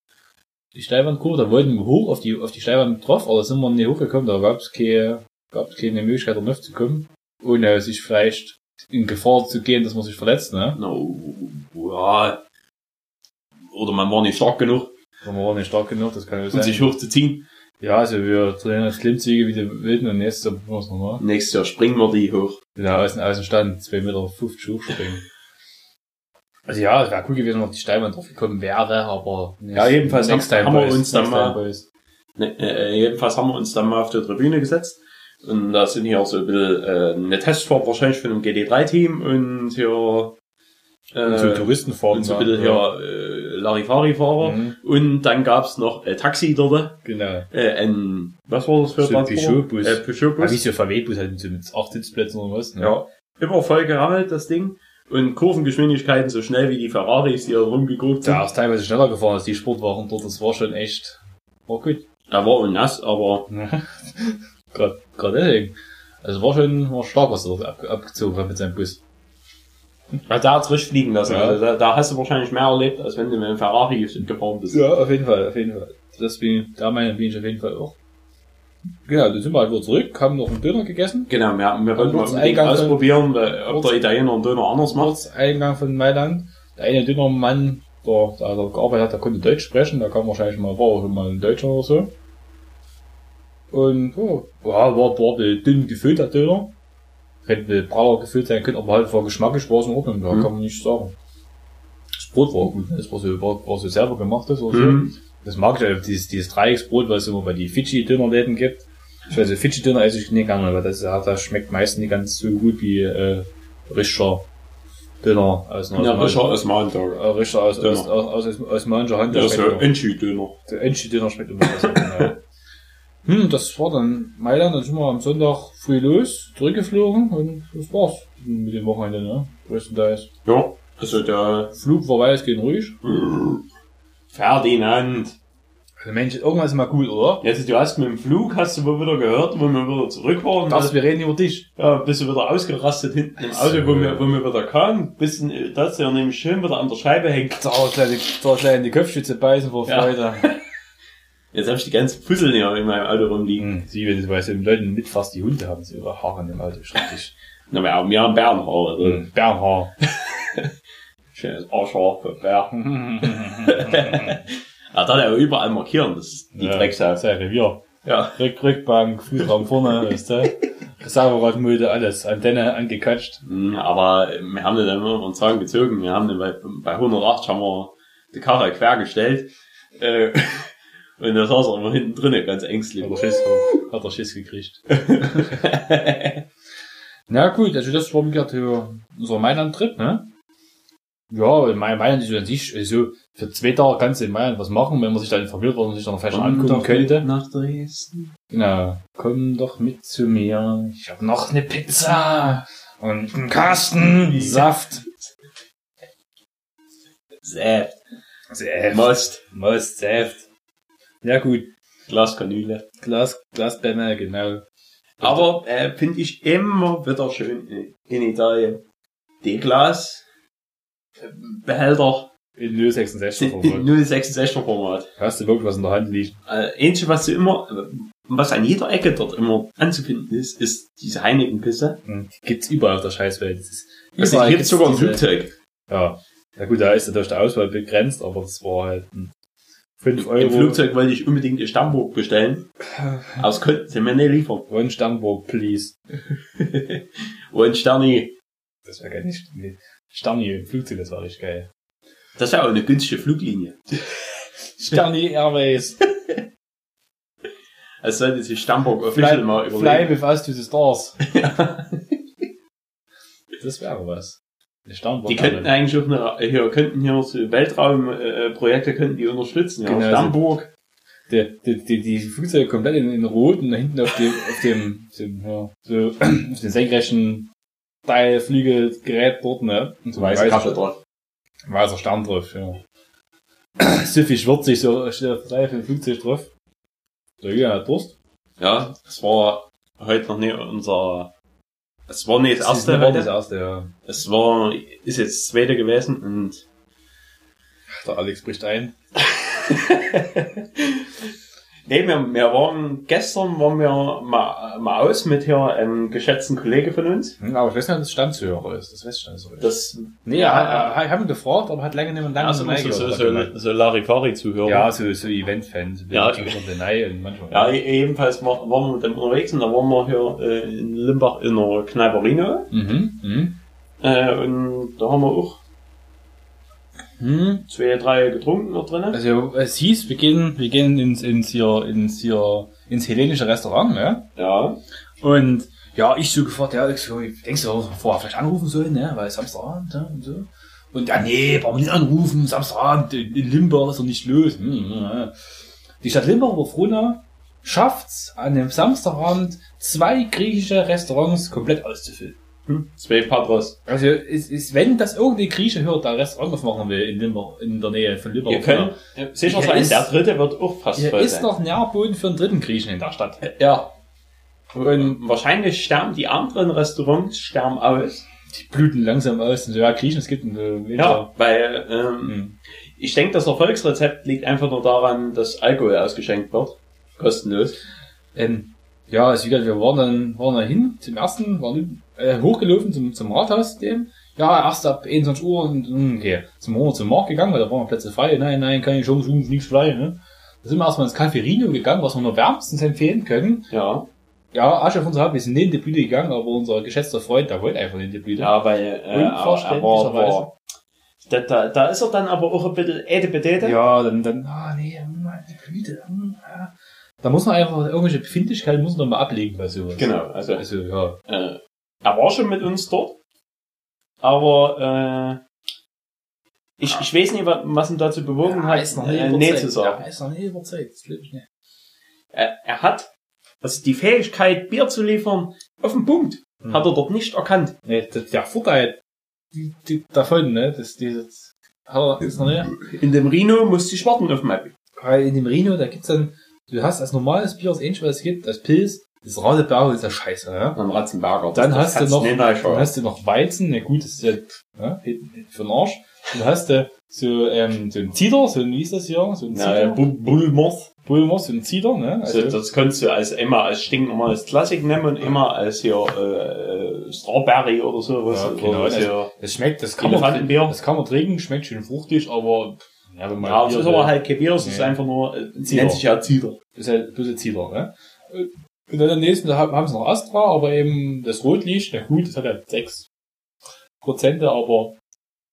Die Steilwandkurve, da wollten wir hoch auf die, auf die Steilwand drauf, aber da sind wir nicht hochgekommen, da gab es keine, gab es keine Möglichkeit, da zu kommen, ohne sich vielleicht in Gefahr zu gehen, dass man sich verletzt, ne? No, ja. Oder man war nicht stark genug, Aber man war nicht stark genug, das kann ja sein. sich hochzuziehen. ja, also wir trainieren als Klimmzüge wie die Wilden und nächstes Jahr probieren wir es nochmal. Nächstes Jahr springen wir die hoch. Ja, aus, dem- aus dem Stand, 2,50 Meter hochspringen. Also ja, es wäre cool gewesen, wenn noch die Steinwand drauf gekommen wäre, aber Ja, jedenfalls haben- haben wir uns dann mal-. Ne, äh, jedenfalls haben wir uns dann mal auf der Tribüne gesetzt. Und da sind hier auch so ein bisschen äh, eine Testfahrt wahrscheinlich von einem GD3-Team und hier äh, Und so Touristenfahrten. und so ein da, bisschen hier äh, Larifari-Fahrer. Mhm, Und dann gab's noch äh, Taxi dort. genau. Äh, ein, was war das für ein? Peugeot-Bus. Äh, Ja, wie Peugeot-Bus. so VW-Bus halt mit acht Sitzplätzen oder was. Ne? Ja. Immer voll gerammelt, das Ding. Und Kurvengeschwindigkeiten so schnell wie die Ferraris, die hier rumgeguckt sind. Der ist teilweise schneller gefahren als die Sportwagen dort, das war schon echt, war gut. Er war und nass, aber Gerade, gerade deswegen. Also war schon, war stark, was er ab, abgezogen hat mit seinem Bus. hat er hat's richtig fliegen lassen. Ja. Also da, da hast du wahrscheinlich mehr erlebt, als wenn du mit einem Ferrari gefahren bist. Ja, auf jeden Fall, auf jeden Fall. Das bin, da meine bin ich auf jeden Fall auch. Genau, dann sind wir halt wieder zurück, haben noch einen Döner gegessen. Genau, wir, wir wollten mal Eingang- ausprobieren, weil, ob der Italiener einen Döner anders macht. Eingang von Mailand. Der eine Dönermann, der, der da gearbeitet hat, der konnte Deutsch sprechen, der kam wahrscheinlich mal, war auch schon mal ein Deutscher oder so. Und, oh, ja, war, war dünn gefüllt, der Döner. Hätte braver gefüllt sein können, aber halt war geschmacklich, war es in Ordnung, da Mhm. kann man nicht sagen. Das Brot war gut, ne? das war so, war, war so selber gemachtes oder so. Mhm. Das mag ich, ja, dieses, dieses Dreiecksbrot, was es immer bei die Fidschi-Dönerläden gibt. Ich weiß, Fidschi-Döner esse ich nicht gerne, weil das, das schmeckt meistens nicht ganz so gut wie, äh, richtiger Döner aus einer Ja, aus, Rischer aus Mountain. äh, Richter aus, Döner. aus, aus, aus, aus mancher Hand. Ja, der so Enchi-Döner. Der Enchi-Döner schmeckt immer besser. Hm, das war dann Mailand, dann sind wir am Sonntag früh los, zurückgeflogen und das war's mit dem Wochenende, ne? Größtenteils. Ja, also der Flug war weitestgehend ruhig. Ferdinand. Also Mensch, irgendwas ist mal gut, oder? Jetzt, du hast mit dem Flug, hast du wohl wieder gehört, wo wir wieder zurück waren. Das, wir reden über dich. Ja, bist du wieder ausgerastet hinten im Auto, wo wir, wo wir wieder kamen. Bist du, dass der nämlich schön wieder an der Scheibe hängt. Da gleich, da gleich in die Köpfstütze beißen vor Ja. Jetzt habe ich die ganzen hier in meinem Auto rumliegen. Hm, Sie, wenn du weißt, wenn Leute mit fast die Hunde haben, sie ihre Haare im Auto, schrecklich. Na, wir haben ja einen Bärenhaar. Also. Hm, Bernhaar. Schönes Arschhaar für Bär. Ja, da er überall markieren, das ist die Ja, Drecksau. Sein Revier. Ja. Rück, Rückbank, Fußraum vorne, weißt du? Sauerradmüde, alles. Antenne angekatscht. Hm, Aber wir haben dann immer unseren Zahn gezogen. Wir haben dann bei, bei 108 haben wir die Karre quergestellt. Äh, und da saß er immer hinten drinnen, ganz ängstlich. Hat er Schiss, hat er Schiss gekriegt. Na gut, also das war wieder für unser Mailand-Trip, ne? Ja, in Mai- Mailand ist an sich, also für zwei Tage kannst du in Mailand was machen, wenn man sich dann informiert, was man sich dann vielleicht noch angucken könnte. Nach Dresden. Genau. Komm doch mit zu mir. Ich habe noch eine Pizza und einen Kasten Saft. Säft. Saft. Most. Most Saft. Ja gut. Glaskanüle. Glas, Glasbämme, genau. Aber äh, finde ich immer wieder schön in, in Italien. Die Glas äh, In 066 in Format. 066er Format. Hast du wirklich was in der Hand liegt? Äh, ähnlich was du immer, äh, was an jeder Ecke dort immer anzufinden ist, ist diese Heineken-Pisse. Hm, Die gibt's überall auf der Scheißwelt. Das ist, Also überall die gibt's gibt's sogar im Flugzeug. Ja. Ja gut, da ist natürlich der Auswahl begrenzt, aber das war halt ein 5 Euro. Im Flugzeug wollte ich unbedingt die Stammburg bestellen. Aber das konnten sie mir nicht liefern. One Sternburg, please. Und Sterni, Das wäre geil. Nicht, nee. Sterni im Flugzeug, das war richtig geil. das wäre auch eine günstige Fluglinie. Sterni Airways. Es sollte sich Stammburg official mal Fly überlegen. with us to the stars. Das wäre was. Die könnten eigentlich auch eine, hier, könnten hier so Weltraumprojekte äh, Projekte könnten die unterstützen. Ja. Genau, Stammburg. Die, die, die, die Flugzeuge komplett in, in Rot und da hinten auf dem, auf dem, dem ja, so, auf dem senkrechten Teil Flügelgerät dort, ne? Und so Weiße Kappe drauf. Weißer Stern drauf, ja. so viel schwurzig, so steht auf drei für ein Flugzeug drauf. So, ja, hat Durst. Ja, das war heute noch nicht unser, es war nicht das Das ist erste nicht das erste, ja. Es war, ist jetzt das zweite gewesen und Der Alex bricht ein. Nee, wir, wir waren, gestern waren wir mal, mal aus mit hier einem geschätzten Kollege von uns. Hm, Aber ich weiß nicht, ob das Standshörer ist. Das weiß ich nicht so. Das, nee, ja, er, er, hat ihn gefragt, aber hat lange nicht mehr lange also so, so, so, so Larifari-Zuhörer. Ja, so, so Event-Fans. Ja, die und manchmal. Ja, ebenfalls war, waren wir mit dem unterwegs und da waren wir hier äh, in Limbach in einer Kneiperino. Mhm, mhm. Äh, und da haben wir auch Hm. zwei, drei getrunken noch drinnen. Also es hieß, wir gehen, wir gehen ins, ins hier, ins hier, ins hellenische Restaurant, ne? Ja. Und ja, ich so gefragt, ja, Alex, so, ich denkst du, vorher vielleicht anrufen sollen, ne? Weil Samstagabend, ne? Und so. Und ja, nee, brauchen wir nicht anrufen, Samstagabend in, in Limbach ist doch nicht los. Hm, ja. Die Stadt Limbach oder Frohnau schafft's an dem Samstagabend zwei griechische Restaurants komplett auszufüllen. Hm. Zwei Patros. Also ist, ist, wenn das irgendeine Grieche hört, der Restaurant aufmachen will in Limbach, in der Nähe von Limbach. Ihr könnt äh, sicher sein, ist- der dritte wird auch fast Hier voll ist sein. noch Nährboden für einen dritten Griechen in der Stadt. Ja. Und wahrscheinlich sterben die anderen Restaurants sterben aus. die bluten langsam aus. Und so, ja, Griechen, es gibt ein äh, Ja, weil ähm, Hm. ich denke, das Erfolgsrezept liegt einfach nur daran, dass Alkohol ausgeschenkt wird. Kostenlos. Ähm, ja, also wie gesagt, wir waren dann, waren da hin zum ersten, waren äh, hochgelaufen zum, zum Rathaus, dem. Ja, erst ab 21 Uhr und, hm, okay, zum Hohen zum Markt gegangen, weil da waren Plätze frei. Nein, nein, keine Chance, nichts frei, ne? Da sind wir erstmal ins Café Rino gegangen, was wir nur wärmstens empfehlen können. Ja. Ja, Asche unser Haupt, wir sind neben die Blüte gegangen, aber unser geschätzter Freund, der wollte einfach neben die Blüte. Ja, weil äh, Unverständlicherweise. aber da, da, da ist er dann aber auch ein bisschen Edebedete. Ja, dann, dann, ah, nee, hm, die Blüte, hm. Da muss man einfach irgendwelche Befindlichkeiten muss man mal ablegen bei sowas. Genau, also Also, ja. äh, er war schon mit uns dort, aber äh, ich, ich weiß nicht, wa- was ihn dazu bewogen hat, äh, nee zu sagen. Ja, ist noch nicht überzeugt, das glaube ich nicht. Er, er hat also die Fähigkeit, Bier zu liefern, auf den Punkt, Hm. hat er dort nicht erkannt. Nee, der, der Vorteil die, die, davon, ne, das, dieses, hat er, ist noch nicht. In dem Rhino musste ich warten auf weil in dem Rino, da gibt's dann, du hast als normales Bier das ähnliche, was es gibt, als Pilz, das Radeberger ist ja scheiße, ja. Am Ratzenberger. Dann hast du noch, dann hast du noch Weizen, na gut, das ist ja, ja für den Arsch. Dann hast du so, ähm, so ein Zieder, so ein, wie ist das hier, so ein Ja, Zieder, Bu- Bulmers. Bulmer, so ein Zieder, ne? Also, das kannst du als immer als stinknormales Klassik nehmen und immer als hier äh, Strawberry oder sowas. Ja, genau, also- das schmeckt, das kann man, das kann man trinken, schmeckt schön fruchtig, aber, ja, wenn man Ja, es Bier ist aber halt kein Bier, es ist einfach nur, äh, Zieder. nennt sich ja Zieder. Das ist halt bloß ein Zieder, ne? Und dann am nächsten haben haben sie noch Astra, aber eben das Rotlicht, na gut, das hat halt 6 Prozente, aber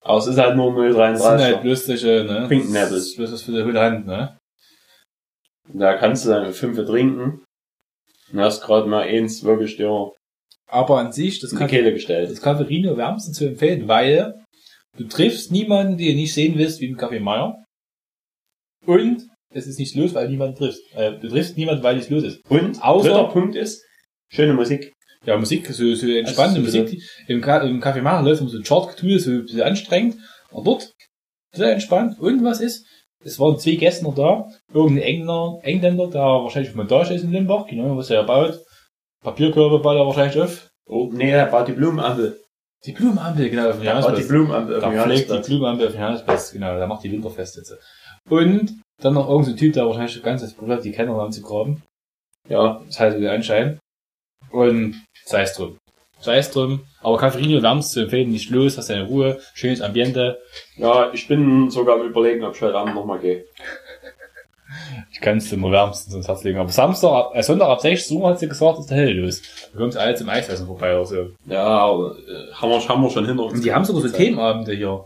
Aber es ist halt nur das sind halt 0,33. bloß solche, ne? Nibbles. Das ist bloß was für die Hand, ne? Da kannst du dann fünf trinken. Und hast gerade mal eins wirklich dir Aber an sich, das die kann, Kehle gestellt. das Cafferino wärmstens zu empfehlen, weil du triffst niemanden, den du nicht sehen willst, wie im Café Meier. Und es ist nichts los, weil niemand triffst. Äh, du triffst niemanden, weil nichts los ist. Und Außer- dritter Punkt ist, schöne Musik. Ja, Musik, so, so entspannende Also, so Musik. Im, Ka im Café Meier läuft immer so ein Chart-Getue, so ein bisschen anstrengend. Aber dort, sehr entspannt. Und was ist? Es waren zwei Gäste noch da. Irgendein Engländer, Engländer, der wahrscheinlich auf Montage ist in Limbach. Genau, was er baut. Papierkörbe baut er wahrscheinlich auf. Oh, nee, er baut die Blumenampel. Die Blumenampel, genau, auf dem baut die. Blumenampel auf Da pflegt die. Blumenampel auf dem Jahresplatz, genau, da macht die Winterfeste jetzt. Und dann noch irgendein so Typ, der wahrscheinlich das ganze Problem hat, die Kenner haben zu graben. Ja, Das heißt der Anschein. Und sei es drum. Sei es drum. Aber Cafferino wärmst zu empfehlen, nicht los, hast deine Ruhe, schönes Ambiente. ja, ich bin sogar am überlegen, ob ich heute Abend nochmal gehe. Ich kann es dir nur wärmstens ins Herz legen. Aber Samstag, ab- äh, Sonntag ab 16 Uhr hat sie gesagt, ist der Hell los. Da kommt alle zum Eisessen vorbei oder so. Ja, aber äh, haben, wir, haben wir schon hinter uns. Und die haben sogar so Themenabende hier.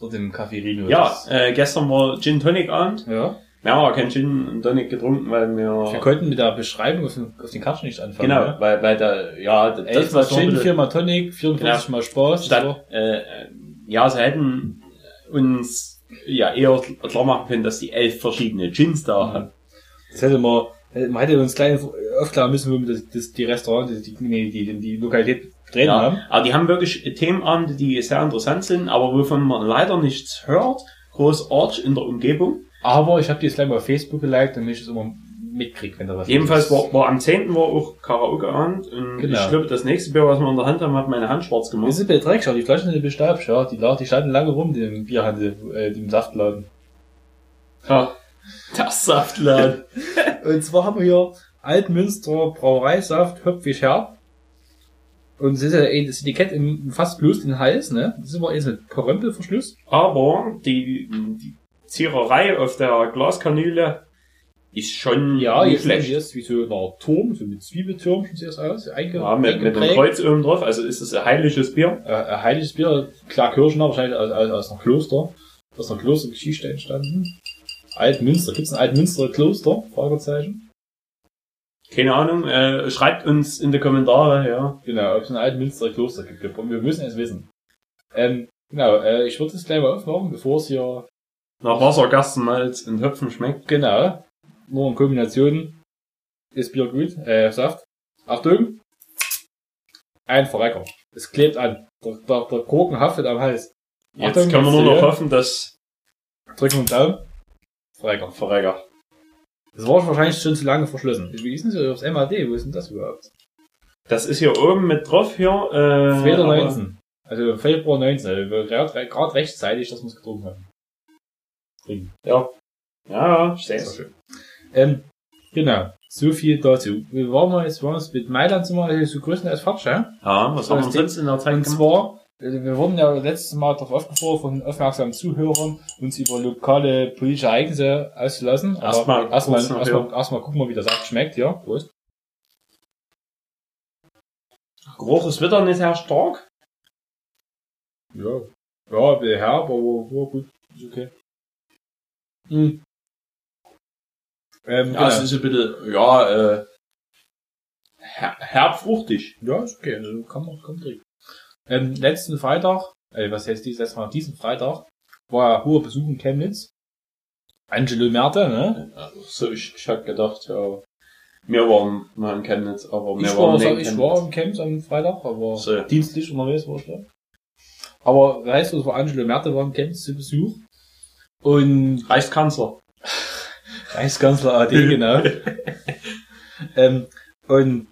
Dort im Café Rino. Ja, Das- äh, gestern war Gin Tonic Abend. ja. Wir haben aber kein Gin und Tonic getrunken, weil wir... Wir konnten mit der Beschreibung auf den, auf den Karten nicht anfangen. genau, ne? weil, weil da, ja, das, Elfmal das war Gin, bisschen- viermal Tonic, 44 mal Spaß. statt, äh, äh, ja, sie hätten uns ja eher klar machen können, dass die elf verschiedene Gins da haben. Das hätte man, man hätte uns kleine aufklären müssen, wo wir das, das, die Restaurants, die, die, die, die Lokalität drehen haben. Ja, aber die haben wirklich Themenabende, die sehr interessant sind, aber wovon man leider nichts hört, großartig in der Umgebung. Aber ich habe die jetzt gleich mal auf Facebook geliked, damit ich es immer mitkriege, wenn da was Jedenfalls war, war am 10. war auch Karaoke-Abend und Genau. ich glaube, das nächste Bier, was wir in der Hand haben, hat meine Hand schwarz Das gemacht. ist ein bisschen Dreck, schau, die Flaschen sind bestaubt, schau, die, lag- die standen lange rum, dem Bierhandel, äh, dem Saftladen. Ja, der Saftladen. Und zwar haben wir hier Altmünster Brauereisaft, höpfig herb. Und es ist ja eh das Etikett im, fast bloß den Hals, ne? Das ist immer jetzt mit Porömpelverschluss. Aber die, die Ziererei auf der Glaskanüle ist schon Ja, nicht jetzt schlecht. es wie so Art Turm, so mit Zwiebeltürmchen sieht das aus. Einge Ja, mit, mit einem. Kreuz oben drauf, also ist es ein heiliges Bier. Äh, ein heiliges Bier, klar Kirchner, wahrscheinlich aus, aus, aus einer Kloster. Aus einer Klostergeschichte entstanden. Altmünster, gibt's ein Altmünster Kloster? Fragezeichen. Keine Ahnung, äh, schreibt uns in die Kommentare, ja. Genau, ob es ein Altmünster Kloster gibt. Und wir müssen es wissen. Ähm, genau, äh, ich würde es gleich mal aufmachen, bevor es hier, Nach Wasser, Gerstenmalz und Hopfen schmeckt. genau, nur in Kombination ist Bier gut, äh, Saft. Achtung! Ein Verrecker. Es klebt an. Der, der, der Korken haftet am Hals. Jetzt Achtung, kann man nur noch hoffen, dass Drücken den Daumen. Verrecker. Verrecker. Das war wahrscheinlich schon zu lange verschlossen. Wie ist denn das aufs MAD? Wo ist denn das überhaupt? Das ist hier oben mit drauf hier. Äh, Februar aber- 19. Also Februar 19. Also gerade gerade rechtzeitig, dass wir es getrunken haben. Trinken. Ja. Ja, ich Sehr seh's. Ähm, genau. So viel dazu. Wir waren mal jetzt, waren uns mit Mailand sind wir also so größtenteils fertig, ja? Ja, was haben wir Das sonst in der Zeit Und gemacht? zwar, also wir wurden ja letztes Mal darauf aufgefordert von aufmerksamen Zuhörern, uns über lokale politische Ereignisse auszulassen. Erstmal erstmal, erstmal, erstmal gucken wir, wie der Saft schmeckt, ja? Prost. Geruch ist wieder nicht sehr stark. Ja. Ja, herb, aber war gut. Ist okay. Hm. Ähm, Ja, genau. es ist ein bisschen, ja, äh, her herbfruchtig. Ja, ist okay, also kann man, kann man trinken. Ähm, letzten Freitag, äh, was heißt dies, letztes Mal, diesen Freitag, war ja hoher Besuch in Chemnitz. Angelo Merte, ne? Also, so, ich, ich hab gedacht, ja, wir waren mal in Chemnitz, aber wir Ich waren war, nicht in ich war im Chemnitz am Freitag, aber So. dienstlich unterwegs war ich da. Aber weißt du, es war Angelo Merte, war im Chemnitz zu Besuch. Und Reichskanzler. Reichskanzler AD, genau. ähm, und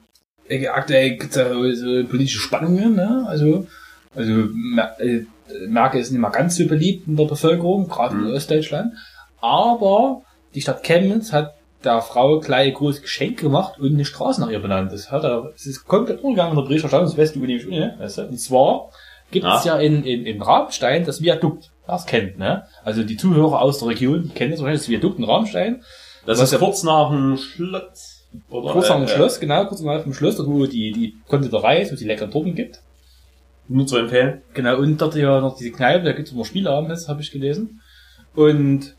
äh, aktuell gibt es ja so, politische Spannungen, ne? Also, also Mer- äh, Merkel ist nicht mehr ganz so beliebt in der Bevölkerung, gerade Mhm. in Ostdeutschland. Aber die Stadt Chemnitz hat der Frau gleich ein großes Geschenk gemacht und eine Straße nach ihr benannt. Das hat er, es ist komplett umgegangen in der Berichterstattung, das du nämlich, ne? Weißt du? Und zwar gibt es ja in, in, in Rabenstein das Viadukt. Das kennt, ne? Also die Zuhörer aus der Region kennen das wahrscheinlich, das Viadukt in Rabenstein. Das Was ist ja- kurz nach dem Schloss. Oder, Kurz nach dem äh, Schloss, genau, kurz nach dem Schloss, dort wo die, die Konditorei ist, wo es die leckeren Torten gibt. Nur zu empfehlen. Genau, und dort ja noch diese Kneipe, da gibt's immer Spieleabend, das habe ich gelesen. Und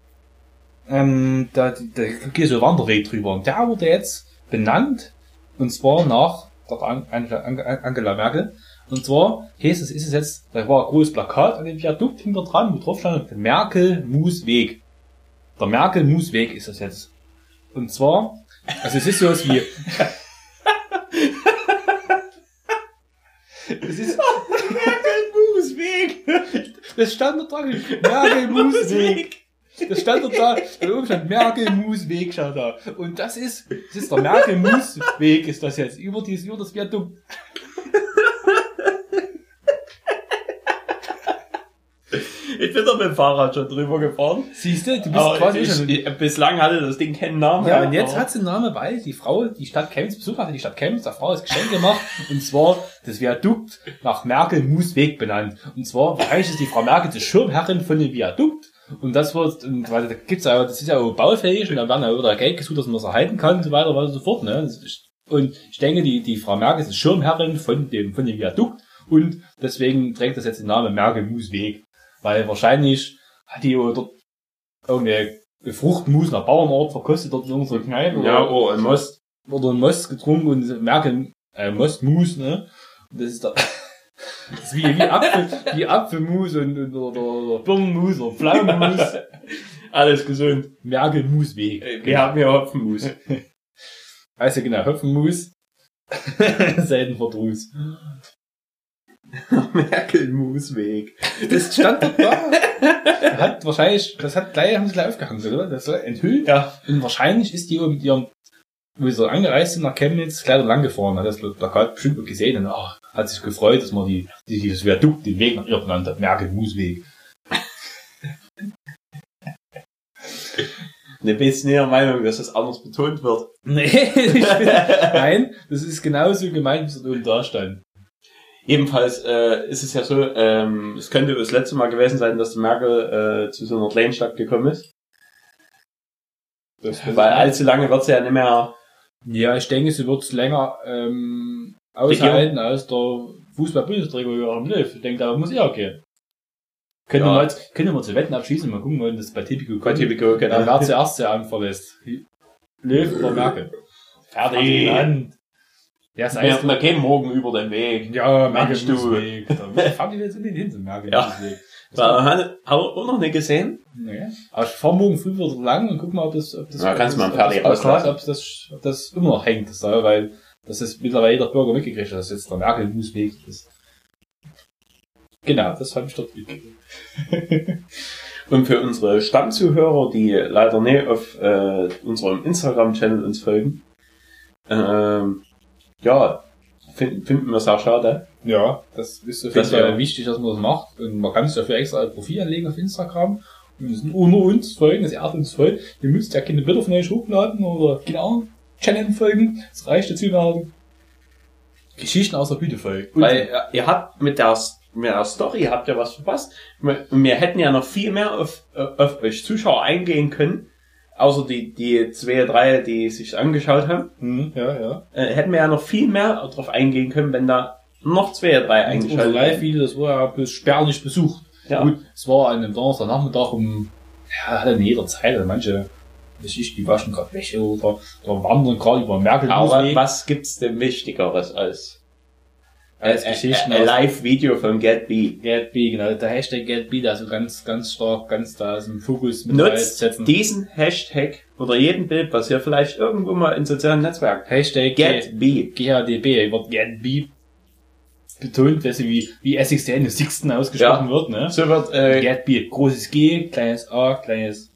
ähm, da, da geht so ein Wanderweg drüber. Und der wurde jetzt benannt, und zwar nach der An An An Angela Merkel. Und zwar heißt es, ist es jetzt, da war ein großes Plakat an dem Viadukt hinter dran, wo drauf stand, Merkel-Muss-Weg. Der Merkel-Muss-Weg ist das jetzt. Und zwar, also es ist so was wie, es ist, Merkel-Musweg. Das stand da dran. Merkel-Musweg. Das stand da dran. Da oben stand Merkel-Musweg, stand da. Und das ist, das ist der Merkel-Musweg, ist das jetzt. Über dieses, über das Viadukt. Ich bin da mit dem Fahrrad schon drüber gefahren. Siehst du, du bist Aber quasi ich, schon. ich, bislang hatte das Ding keinen Namen. Ja, und jetzt hat sie einen Namen, weil die Frau, die Stadt Chemnitz besucht hatte, die Stadt Chemnitz, der Frau das Geschenk gemacht, und zwar das Viadukt nach Merkel-Musweg benannt. Und zwar, wahrscheinlich ist die Frau Merkel die Schirmherrin von dem Viadukt, und das wird, und da gibt's ja, das ist ja auch baufähig, und da werden ja wieder Geld gesucht, dass man das erhalten kann, und so weiter, und so fort, ne. Ist- Und ich denke, die, die Frau Merkel ist Schirmherrin von dem, von dem Viadukt, und deswegen trägt das jetzt den Namen Merkel-Musweg. Weil wahrscheinlich hat die dort irgendeine Fruchtmus nach Bauernort verkostet dort in unserer Kneipe Ja, oder, oh, ein Most. oder einen Most getrunken und merken, äh, Mostmus, ne? Das ist da, das ist wie, wie Apfel, wie Apfelmus und, und oder, oder Birnenmus oder Pflaumenmus. Alles gesund. Merkelmusweg. Äh, Wir haben hier Hopfenmus. Also genau, Hopfenmus. Seitenverdruß. Merkel-Musweg. Das stand dort da. Hat wahrscheinlich, das hat gleich, haben sie gleich aufgehangen, oder? Das war enthüllt. Ja. Und wahrscheinlich ist die mit ihrem, wo sie angereist sind nach Chemnitz, gleich lang gefahren, hat das Plakat bestimmt mal gesehen und ach, hat sich gefreut, dass man die, die dieses Viadukt den Weg nach ihr benannt hat, Merkel Musweg. Ne, bist du der Meinung, dass das anders betont wird? Nee, bin, nein, das ist genauso gemeint, wie es da oben da stand. Jedenfalls äh, ist es ja so, ähm, es könnte das letzte Mal gewesen sein, dass Merkel äh, zu so einer Kleinstadt gekommen ist. Das Weil allzu lange wird sie ja nicht mehr. ja, ich denke, sie wird es länger ähm, aushalten als der Fußball-Bundesliga im Liv. Ich denke, da muss er gehen. Können, Ja. wir jetzt, können wir zu Wetten abschließen, mal gucken, wann das bei Tipico Bei kommt. Tipico, Dann genau. wer zuerst Amt verlässt. Löw oder Merkel? Fertig. Ferdinand. Der ist Wir, gehen morgen über den Weg. Ja, Mensch, du. weg. Da fahren die jetzt in den Hinten, Merkel Ja. weg. Das Da haben wir auch noch nicht gesehen. Nee. Aber ich fahr morgen früh wieder lang und guck mal, ob das, ob das, Ja, ob kannst das, mal ob fertig das, ob das, ob das immer noch hängt, das da, weil das ist mittlerweile jeder Bürger mitgekriegt, dass jetzt der Merkel Fußweg ist. Genau, das habe ich dort mitgekriegt. Und für unsere Stammzuhörer, die leider nicht auf äh, unserem Instagram-Channel uns folgen, ähm, ja, finden, finden wir es auch schade. Ja, das ist auf jeden Das Fall ja. wichtig, dass man das macht. Und man kann sich dafür extra ein Profil anlegen auf Instagram. Und das sind ohne uns folgen, das ehrt uns voll. Ihr müsst ja keine Bilder von euch hochladen oder genau Channel folgen. Das reicht dazu, wenn Geschichten aus der Bühne folgen. Und- Weil äh, ihr habt mit der, mit der Story habt ihr was verpasst. Wir, wir hätten ja noch viel mehr auf, äh, auf euch Zuschauer eingehen können. Außer die, die zwei, drei, die sich angeschaut haben. Hm, ja, ja. Äh, hätten wir ja noch viel mehr drauf eingehen können, wenn da noch zwei, drei Unser eingeschaltet wären. Live-Video, das war ja bis spärlich besucht. Ja. Gut, es war an einem Donnerstagnachmittag um, ja, hatte in jeder Zeit, also manche, weiß ich, die waschen gerade Wäsche oder, oder wandern gerade über Merkel. Aber was gibt's denn Wichtigeres als, als äh, Geschichten äh, ein Live-Video von Get B? Get B, genau, der Hashtag Get B, da so ganz, ganz stark, ganz da ist im Fokus mit Nutzt diesen Hashtag oder jeden Bild, was ihr vielleicht irgendwo mal in sozialen Netzwerken Hashtag Get B. GHDB, wird Get B betont, weißt du, wie, wie der in Sixten ausgesprochen wird, ne? So wird, äh, Get B, großes G, kleines A, kleines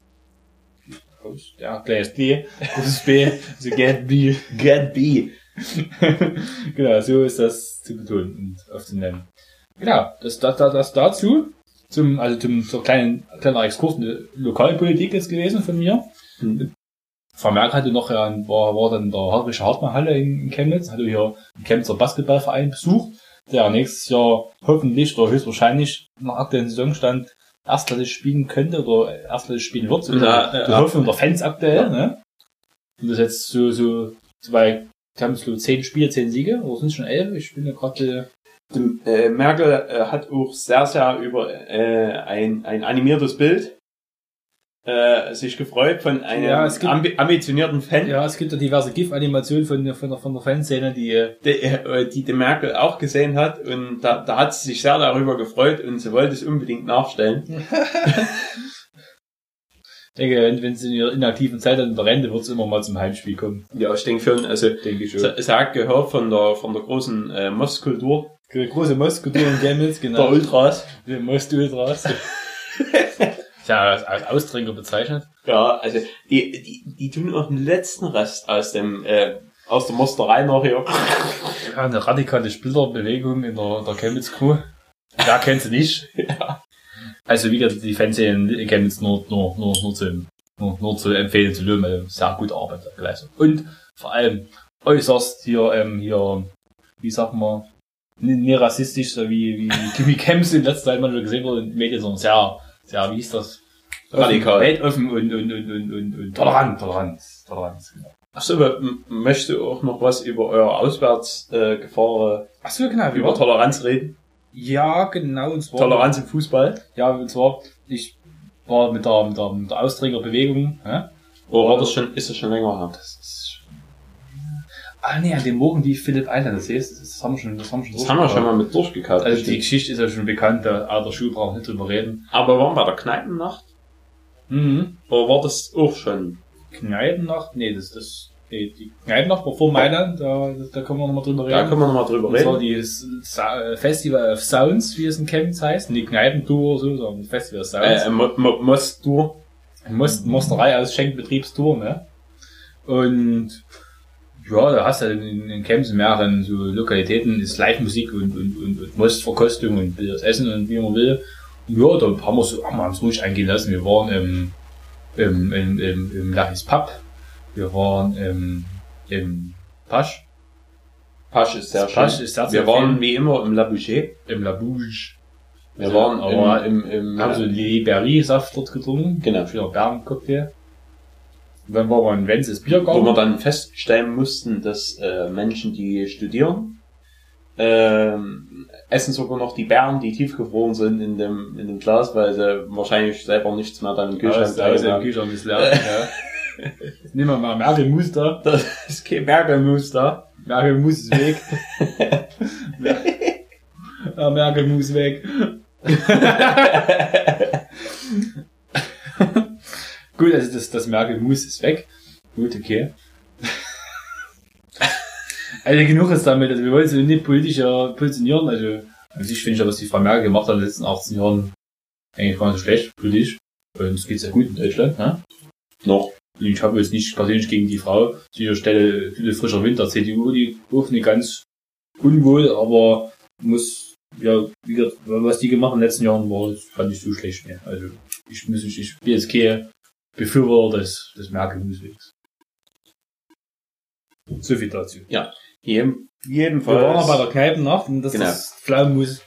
ja, kleines B, großes B, also Get B. Get B. genau, so ist das zu betonen und aufzunehmen. Genau, das, das, das, das dazu, zum, also zum, so kleinen, kleiner Exkurs in die Lokalpolitik ist gewesen von mir. Hm. Vermerk hatte noch, ja, war, war dann der Hartwische Hartmann-Halle in, in Chemnitz, hatte hier einen Chemnitzer Basketballverein besucht, der nächstes Jahr hoffentlich oder höchstwahrscheinlich nach aktuellen Saisonstand erstklassig spielen könnte oder erstklassig spielen wird. So Ja, die ja. Hoffnung der Fans aktuell, ne? Und das jetzt so, so, zwei, die haben so zehn Spiele, zehn Siege, oder sind schon elf? Ich bin ja gerade, Die, äh, Merkel äh, hat auch sehr, sehr über äh, ein, ein animiertes Bild äh, sich gefreut von einem Ja, gibt- ambi ambitionierten Fan, ja, es gibt ja diverse GIF-Animationen von, der- von der, von der Fanszene, die, äh, die, äh, die die Merkel auch gesehen hat und da, da hat sie sich sehr darüber gefreut und sie wollte es unbedingt nachstellen. denke, wenn, sie in ihrer inaktiven Zeit dann in der Rente wird es immer mal zum Heimspiel kommen, Ja, ich denke schon, also denke ich schon. sie hat gehört von der von der großen äh, Mostkultur Die große Mostkultur in Chemnitz, der genau. Ultras. Die Most-Ultras. ja, als, als Austrinker bezeichnet. Ja, also die, die, die tun auch den letzten Rest aus dem äh, aus der Mosterei noch hier. Ja, eine radikale Splitterbewegung in der, der Chemnitz-Crew. Wer kennt sie nicht? Ja. Also wie gesagt, die Fans in Chemnitz nur, nur, nur, nur, zu, nur, nur zu empfehlen zu lösen, weil sehr gute Arbeit geleistet. Und vor allem äußerst hier, ähm, hier, wie sagt man, nie rassistisch, so wie, wie, wie Camps in letzter Zeit mal gesehen wurde in den Medien, sondern sehr, sehr, wie hieß das? Radikal. Weltoffen und, und, und, und, und, und tolerant, Toleranz, Toleranz, genau. Achso, aber m- möchtest du auch noch was über euer Auswärtsgefahr, äh, Gefahr, Ach so, genau, über Toleranz reden? Ja, genau, und zwar. Toleranz im Fußball? Ja, und zwar, ich war mit der, mit der, mit der Austrägerbewegung, hä? Oder war das schon, ist das schon länger her? Das ist Ah, nee, an dem Morgen, die Philipp Island, das heißt, das haben wir schon, das haben wir schon Das haben wir schon mal mit durchgekaut. Also die. Geschichte ist ja schon bekannt, der alter Schuh braucht nicht drüber reden. Aber waren wir bei der Kneipennacht? Mhm. Oder war das auch schon? Kneipennacht? Nee, das, das, die Kneipennacht war vor Mailand, da, da können wir nochmal drüber reden. Da können wir nochmal drüber Und zwar reden. die Sa- Festival of Sounds, wie es in Chemnitz heißt. Nicht Kneipentour oder so, sondern Festival of Sounds. Äh, Mo- Mo- Most-Tour. Most, Mosterei als Schenkbetriebstour, ne? Und ja, da hast du in, in Chemnitz in mehreren so Lokalitäten ist Live-Musik und, und, und, und Mostverkostung und das Essen und wie man will. Und ja, da haben wir so, haben wir uns ruhig eingehen lassen. Wir waren im, im, im, im, im Lachis Pub. Wir waren im, im Pasch. Pasch ist sehr schön. Pasch ist sehr wir waren wie immer im La Boucher. Im La Bouge. Wir Also, waren aber im, im, im haben so Liberie-Saft dort getrunken. Genau. Schöner Bärencocktail. Dann war man in Wenzes wo wir Biergarten. dann feststellen mussten, dass äh, Menschen, die studieren, ähm, essen sogar noch die Beeren, die tiefgefroren sind in dem, in dem Glas, weil sie wahrscheinlich selber nichts mehr dann im Kühlschrank Aus, aus dem haben. Kühlschrank ist leer. ja. Nehmen wir mal Merkelmus da. Das ist kein Bergelmus da. Merkelmus ist weg. ja, Merkelmus weg. Gut, also das, das Merkelmus ist weg. Gut, okay. Also genug ist damit, also wir wollen uns nicht politischer positionieren, also an sich finde ich ja, was die Frau Merkel gemacht hat in den letzten 18 Jahren eigentlich gar nicht so schlecht, politisch. Und es geht sehr gut in Deutschland, ne? Noch. Und ich habe jetzt nicht persönlich gegen die Frau. Sicher Stelle viele frischer Wind der CDU, die rufen nicht ganz unwohl, aber muss, ja, wie gesagt, was die gemacht haben in den letzten Jahren war, das fand ich so schlecht mehr. Also, ich muss nicht, ich bin jetzt kein Befürworter des, des Merkel-Muswegs. So viel dazu. Jeden, Wir jedenfalls. waren noch bei der Kneipennacht und dass Genau. das Pflaumenmus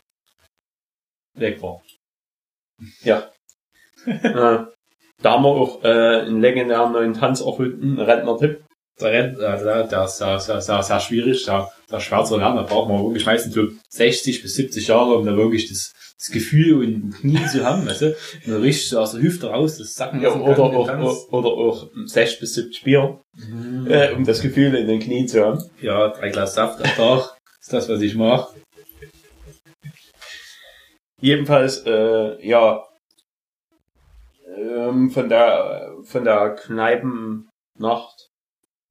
weg war. Ja. äh, da haben wir auch äh, einen legendären neuen Tanz erfunden, einen Rentner-Tipp. Der, also der, der ist sehr, sehr, sehr, sehr schwierig, sehr, sehr schwer zu lernen. Da braucht man wirklich meistens so 60 bis 70 Jahre, um da wirklich das, das Gefühl und ein Knie zu haben, weißt du? Und da richtig aus der Hüfte raus, das Sacken Ja, oder, kann, den auch, Tanz. oder auch 60 bis 70 Bier, äh, um das Gefühl in den Knien zu haben. Ja, drei Glas Saft am Tag ist das, was ich mache. Jedenfalls, äh, ja, ähm, von der, von der Kneipennacht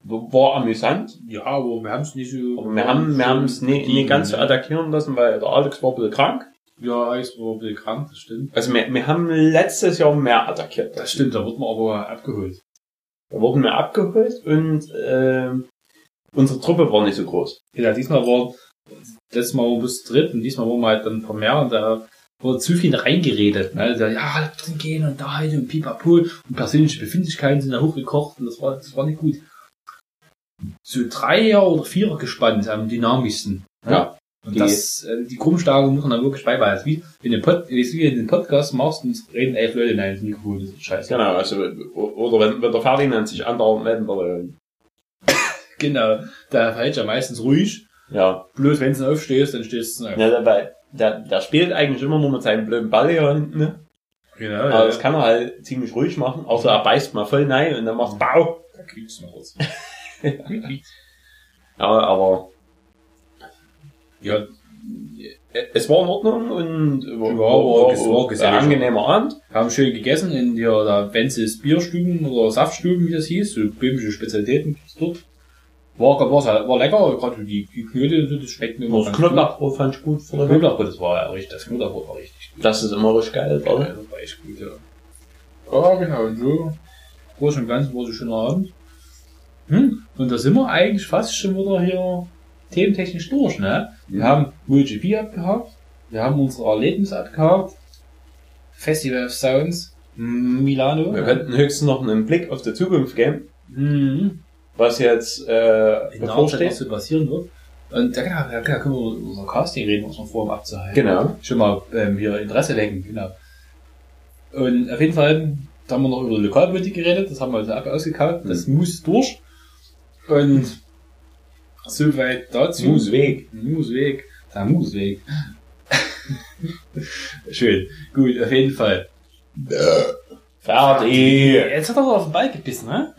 war amüsant. Ja, aber wir haben es nicht so... Aber wir haben, wir haben es nicht, nicht ganz so attackieren lassen, weil der Alex war ein bisschen krank. Ja, ich war ein bisschen krank, das stimmt. Also wir, wir haben letztes Jahr mehr attackiert. Das stimmt, da wird man aber abgeholt. Da wurden wir abgeholt und äh, unsere Truppe war nicht so groß. Ja, diesmal war, letztes Mal waren wir bis dritt und diesmal waren wir halt dann ein paar mehr und da wurde zu viel reingeredet. Ne? Da, ja, drin gehen und da halt und pipapo und persönliche Befindlichkeiten sind da hochgekocht und das war, das war nicht gut. So Dreier oder Vierer gespannt am dynamischsten. Ja. Und Die- das, äh, die Grundstärke muss man dann wirklich beibehalten. Wie in den Pod, wie du in den Podcast machst und reden elf Leute in ein Mikrofon, das ist scheiße. Genau, also, oder wenn, wenn der Ferdinand sich andauernd melden würde. Genau. Da verhält ja meistens ruhig. Ja. Bloß wenn du aufstehst, dann stehst du auf. ja dabei, der, der spielt eigentlich immer nur mit seinem blöden Ball hier hinten, ne? Genau, Aber das kann er halt ziemlich ruhig machen. Außer er beißt mal voll rein und dann macht Bau. Da quietscht noch was. Ja, aber ja, es war in Ordnung und war, Ja, war- war ein angenehmer Abend. haben schön gegessen in der, der Wenzels Bierstuben oder Saftstuben, wie das hieß, so böhmische Spezialitäten dort. War, war, war lecker, gerade die, die Knödel, und so, das schmeckt mir immer Das Knoblauchbrot fand ich gut. Das Knoblauchbrot, das war ja richtig, das Knoblauchbrot war richtig gut. Das ist immer richtig geil, Ja, oder? das war echt gut, ja. Ja, genau, und so. Groß und ganz war so schöner Abend. Hm, und da sind wir eigentlich fast schon wieder hier thementechnisch durch, ne? Wir haben MotoGP abgehabt, wir haben unsere Erlebnisse abgehabt, Festival of Sounds, Milano. Wir könnten höchstens noch einen Blick auf die Zukunft geben, Mhm. Was jetzt äh, was bevorsteht. so passieren wird. Und da, genau, da können wir über unser Casting reden, was wir vorher abzuhalten. Genau. Schon mal ähm, hier Interesse wecken, genau. Und auf jeden Fall, da haben wir noch über die Lokalpolitik geredet, das haben wir also ab ausgekauft, das muss durch. Und soweit dazu. Musweg. Musweg. Der Musweg. Schön. Gut, auf jeden Fall. Fertig. Jetzt hat er aber auf den Ball gebissen, ne?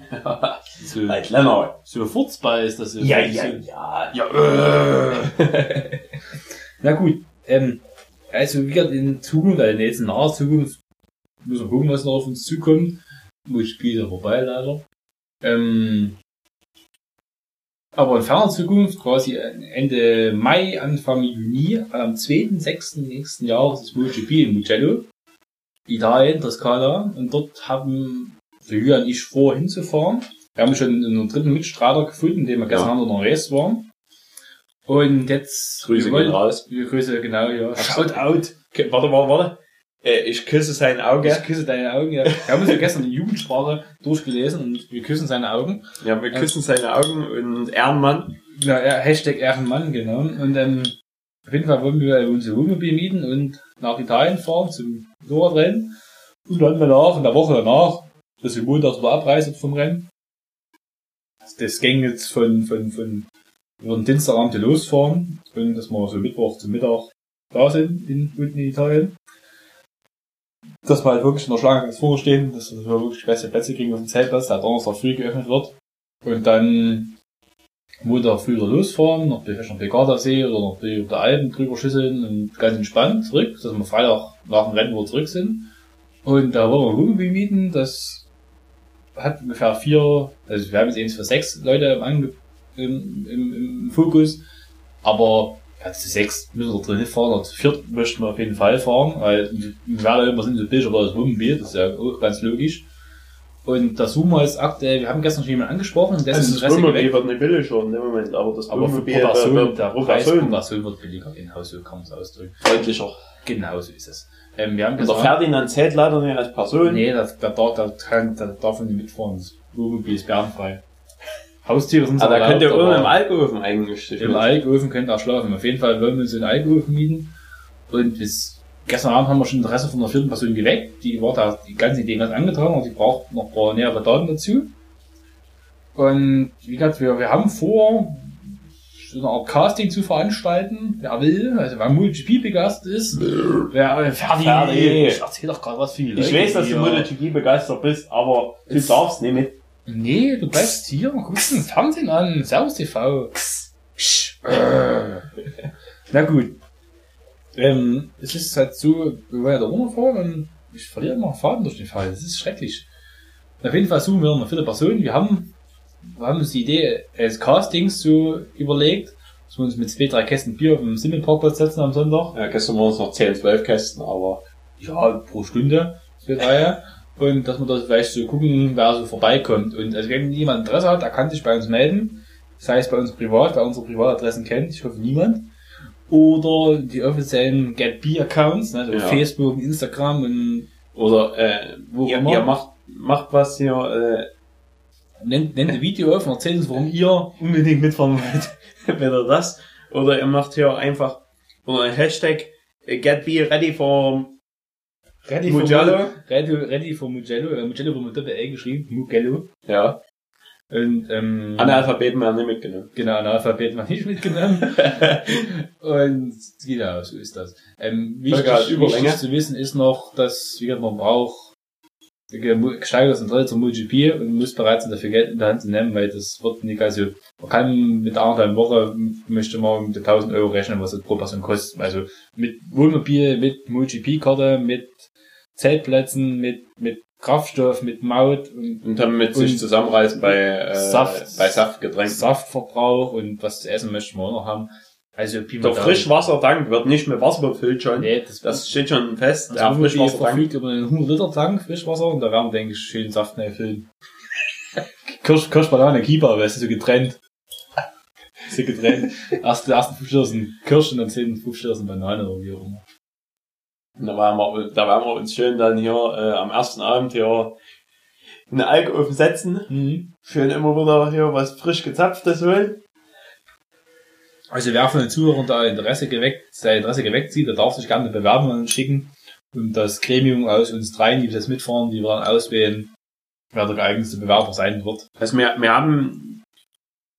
So, Halt Lennart. so Furzball ist das. so- Ja, so- ja, ja. Ja, äh. Na gut, ähm, also wie gesagt, in Zukunft, also in der jetzt in naher Zukunft, müssen wir gucken, was noch auf uns zukommt. Muss Spiel ja vorbei, leider. Ähm, aber in ferner Zukunft, quasi Ende Mai, Anfang Juni, am 2.6. nächsten Jahres ist MotoGP in Mugello, Italien, Toskana. Und dort haben so Julian und ich vor, hinzufahren. Wir haben schon einen dritten Mitstreiter gefunden, den wir gestern Ja. Abend noch Race waren. Und jetzt... Grüße wir wollen- gehen raus. Wir Grüße, genau, ja. Shout out. Warte, warte, warte. Äh, ich küsse sein Auge. Ich küsse deine Augen, ja. Wir haben uns ja gestern die Jugendsprache durchgelesen und wir küssen seine Augen. Ja, wir küssen seine Augen und Ehrenmann. Ja, ja, Hashtag Ehrenmann, genau. Und ähm, auf jeden Fall wollen wir unser Wohnmobil mieten und nach Italien fahren zum Motorradrennen. Und dann danach, in der Woche danach, dass wir montags wieder abreisen vom Rennen. Das ging jetzt von, von, von, wir würden Dienstagabend losfahren und dass wir so Mittwoch zum Mittag da sind in, unten in Italien. Dass wir halt wirklich in der Schlange ganz vorne stehen, dass wir wirklich beste Plätze kriegen auf dem Zeltplatz, der Donnerstag früh geöffnet wird. Und dann Montag früh wieder losfahren, noch vielleicht noch Begardasee oder noch über der Alpen drüber schüsseln und ganz entspannt zurück, dass wir Freitag nach dem Rennen wieder zurück sind. Und da wollen wir ein Wohnmobil mieten, das hat ungefähr vier, also wir haben jetzt eins für sechs Leute im, Ange im, im, im Fokus, aber ja, zu sechs müssen wir drin fahren, oder zu viert möchten wir auf jeden Fall fahren, weil wir werden immer sind so billig über das Wohnmobil, das ist ja auch ganz logisch. Und das suchen wir jetzt aktuell, wir haben gestern schon jemanden angesprochen, dessen Das Interesse geweckt. Wird nicht billiger in dem Moment, aber das Aber für Wohnmobil pro Person, wird der Preis pro Person Person wird billiger in-house, so kann man es ausdrücken. freundlicher. Genau so ist es. Ähm, wir haben Und der gesagt, Ferdinand zählt leider nicht als Person. nee, das, der, darf, der, kann, der darf nicht mitfahren, das Wohnmobil ist bärenfrei. Haustiere sind Aber da könnt ihr oben im Alkoven eigentlich Im Alkofen könnt ihr schlafen. Auf jeden Fall wollen wir uns einen Alkofen mieten. Und bis gestern Abend haben wir schon Interesse von einer vierten Person geweckt. Die war da die ganze Idee ganz angetan und die braucht noch ein paar nähere Daten dazu. Und wie gesagt, wir, wir haben vor, so eine Art Casting zu veranstalten. Wer will, also wer MotoGP begeistert ist, wer fertig. Fertig. Ich erzähl doch gerade was für die Leute. Ich weiß, dass du hier. MotoGP begeistert bist, aber du Es- darfst nicht mit. Nee, du bleibst hier und guckst den Fernsehen an. Servus TV. Äh. Na gut. Ähm, es ist halt so, wir wollen ja da runterfahren und ich verliere immer Faden durch den Fall. Das ist schrecklich. Auf jeden Fall suchen wir eine vierte Person. Wir haben, wir haben uns die Idee als Castings so überlegt, dass wir uns mit zwei, drei Kästen Bier auf dem Simmelparkplatz setzen am Sonntag. Ja, gestern waren es noch 10, 12 Kästen, aber Ja, pro Stunde, zwei, drei. Und dass wir das vielleicht so gucken, wer so vorbeikommt. Und also wenn jemand Interesse hat, der kann sich bei uns melden. Sei es bei uns privat, wer unsere Privatadressen kennt, ich hoffe niemand. Oder die offiziellen GetB-Accounts, ne, also Ja. Facebook, Instagram und Oder äh, Wo ihr, ihr macht, macht was hier, äh, nennt, nennt ein Video auf und erzählt uns, warum ihr unbedingt mitfahren wollt. Entweder das. Oder ihr macht hier einfach oder ein Hashtag äh, Get Be Ready for ready Mugello. for, ready, ready for Mugello, äh, Mugello wurde mit Doppel-L geschrieben, Mugello. Ja. Und, ähm, Analphabeten werden nicht mitgenommen. Genau, Analphabet war nicht mitgenommen. und genau, so ist das. Ähm, wichtig, wichtig zu wissen ist noch, dass wie gesagt, man braucht gesteigertes Interesse zum MotoGP und muss bereit sein, dafür Geld in der Hand zu nehmen, weil das wird nicht, also man kann mit anderthalb Woche möchte man mit 1000 Euro rechnen, was das pro Person kostet. Also mit Wohnmobil, mit MotoGP-Karte, mit Zeltplätzen, mit, mit Kraftstoff, mit Maut und Und dann mit sich zusammenreißen bei, äh, Saft. bei Saftgetränken. Saftverbrauch und was zu essen möchten wir auch noch haben. Also Pi mal Der. Frischwassertank wird nicht mit Wasser befüllt schon. Nee, das, Das steht schon fest. das Der Frischwassertank. verfügt über einen 100 Liter Tank Frischwasser und da werden, denke ich, schön Saft füllen. Kirsch, Kirschbanane, weil es ist so getrennt. so getrennt. Erst, ersten 5 Liter sind Kirsch und dann 10 5 Liter sind Banane oder wie auch immer. Und Da werden wir, da werden wir uns schön dann hier äh, am ersten Abend hier in den Alkohofen setzen. Mhm. Schön immer wieder hier was frisch gezapftes holen. Also wer von den Zuhörern da Interesse geweckt, sein Interesse geweckt sieht, der darf sich gerne eine Bewerbung an uns schicken. Und das Gremium aus uns dreien, die das mitfahren, die wir dann auswählen, wer der geeignetste Bewerber sein wird. Also wir, wir haben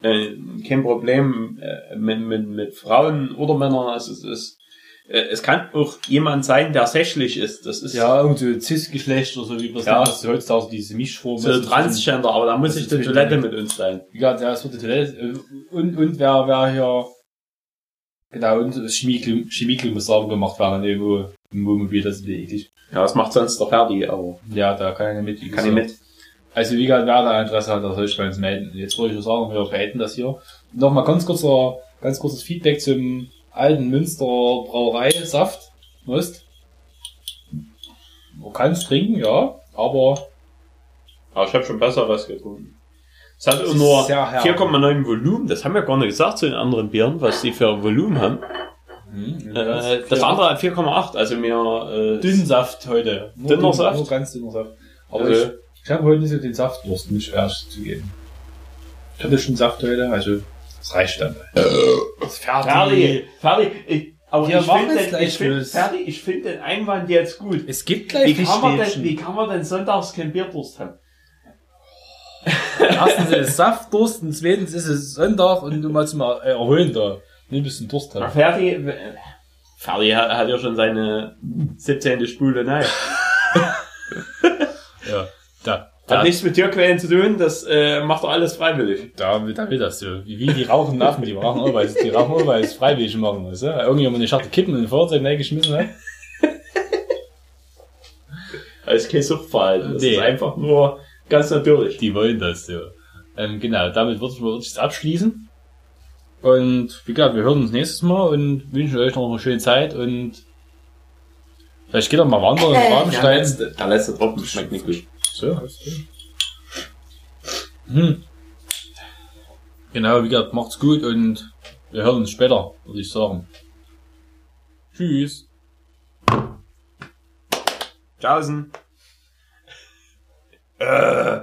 äh, kein Problem äh, mit, mit, mit Frauen oder Männern. Also es ist, es kann auch jemand sein, der sächlich ist. Das ist Ja, so Cis-Geschlecht oder so, wie man es Ja. das heutzutage diese Mischform. so das Transgender, aber da muss das ich die. Toilette mit uns sein. Ja, es wird die Toilette. äh, Und, und wer, wer hier, genau, und das Chemieklo, Chemieklo muss sauber gemacht werden, irgendwo im Wohnmobil, das ist eklig. Ja, das macht sonst der Ferdi, aber Ja, da kann ich mit. kann ich mit. Also, wie gesagt, wer da Interesse hat, der soll sich bei uns melden. Jetzt wollte ich nur sagen, wir beenden das hier. Nochmal ganz kurzer, ganz kurzes Feedback zum alten Münster Brauerei Saft. Most. Man kann es trinken, ja, aber Aber ich habe schon besseres getrunken. Es hat nur sehr herb. 4,9 Volumen. Das haben wir gar nicht gesagt zu den anderen Bieren, was die für Volumen haben. hm, Äh, das andere hat 4,8. Also mir äh, Dünnsaft heute. Nur Dünner dünn- Saft? Nur ganz dünner Saft. Aber Also- ich, ich habe heute nicht so den Saftdurst, muss ich ehrlich zugeben. Ich hatte schon Saft heute, also das reicht dann. Das Ferdi, Ferdi, ich, aber ich finde es den, gleich ich find. Ferdi, ich finde den Einwand jetzt gut. Es gibt gleich Wie kann, man denn, wie kann man denn sonntags kein Bierdurst haben? Erstens ist es Saftdurst und zweitens ist es Sonntag und du musst mal äh, erholen da. Nicht ein bisschen Durst haben. Ferdi, äh, Ferdi hat, hat ja schon seine 17. Spule, nein. Ja. Da, Hat nichts mit Tierquellen zu tun, das äh, macht er alles freiwillig. da, da will das so. Wie, wie die rauchen Affen, die rauchen auch, weil sie die rauchen auch, weil es freiwillig machen muss. Ja? Irgendjemand eine Schachtel Kippen in den Fahrzeug reingeschmissen hat. Das ist kein Suchtverhalten, das Nee. ist einfach nur ganz natürlich. Die wollen das so. Ähm, genau, damit würde ich mal wirklich abschließen. Und wie gesagt, wir hören uns nächstes Mal und wünschen euch noch eine schöne Zeit und vielleicht geht er mal wandern in Rabenstein. letzte, der letzte Tropfen schmeckt nicht gut. So. Hm. Genau, wie gesagt, macht's gut und wir hören uns später, würde ich sagen. Tschüss. Tschaußen. Äh.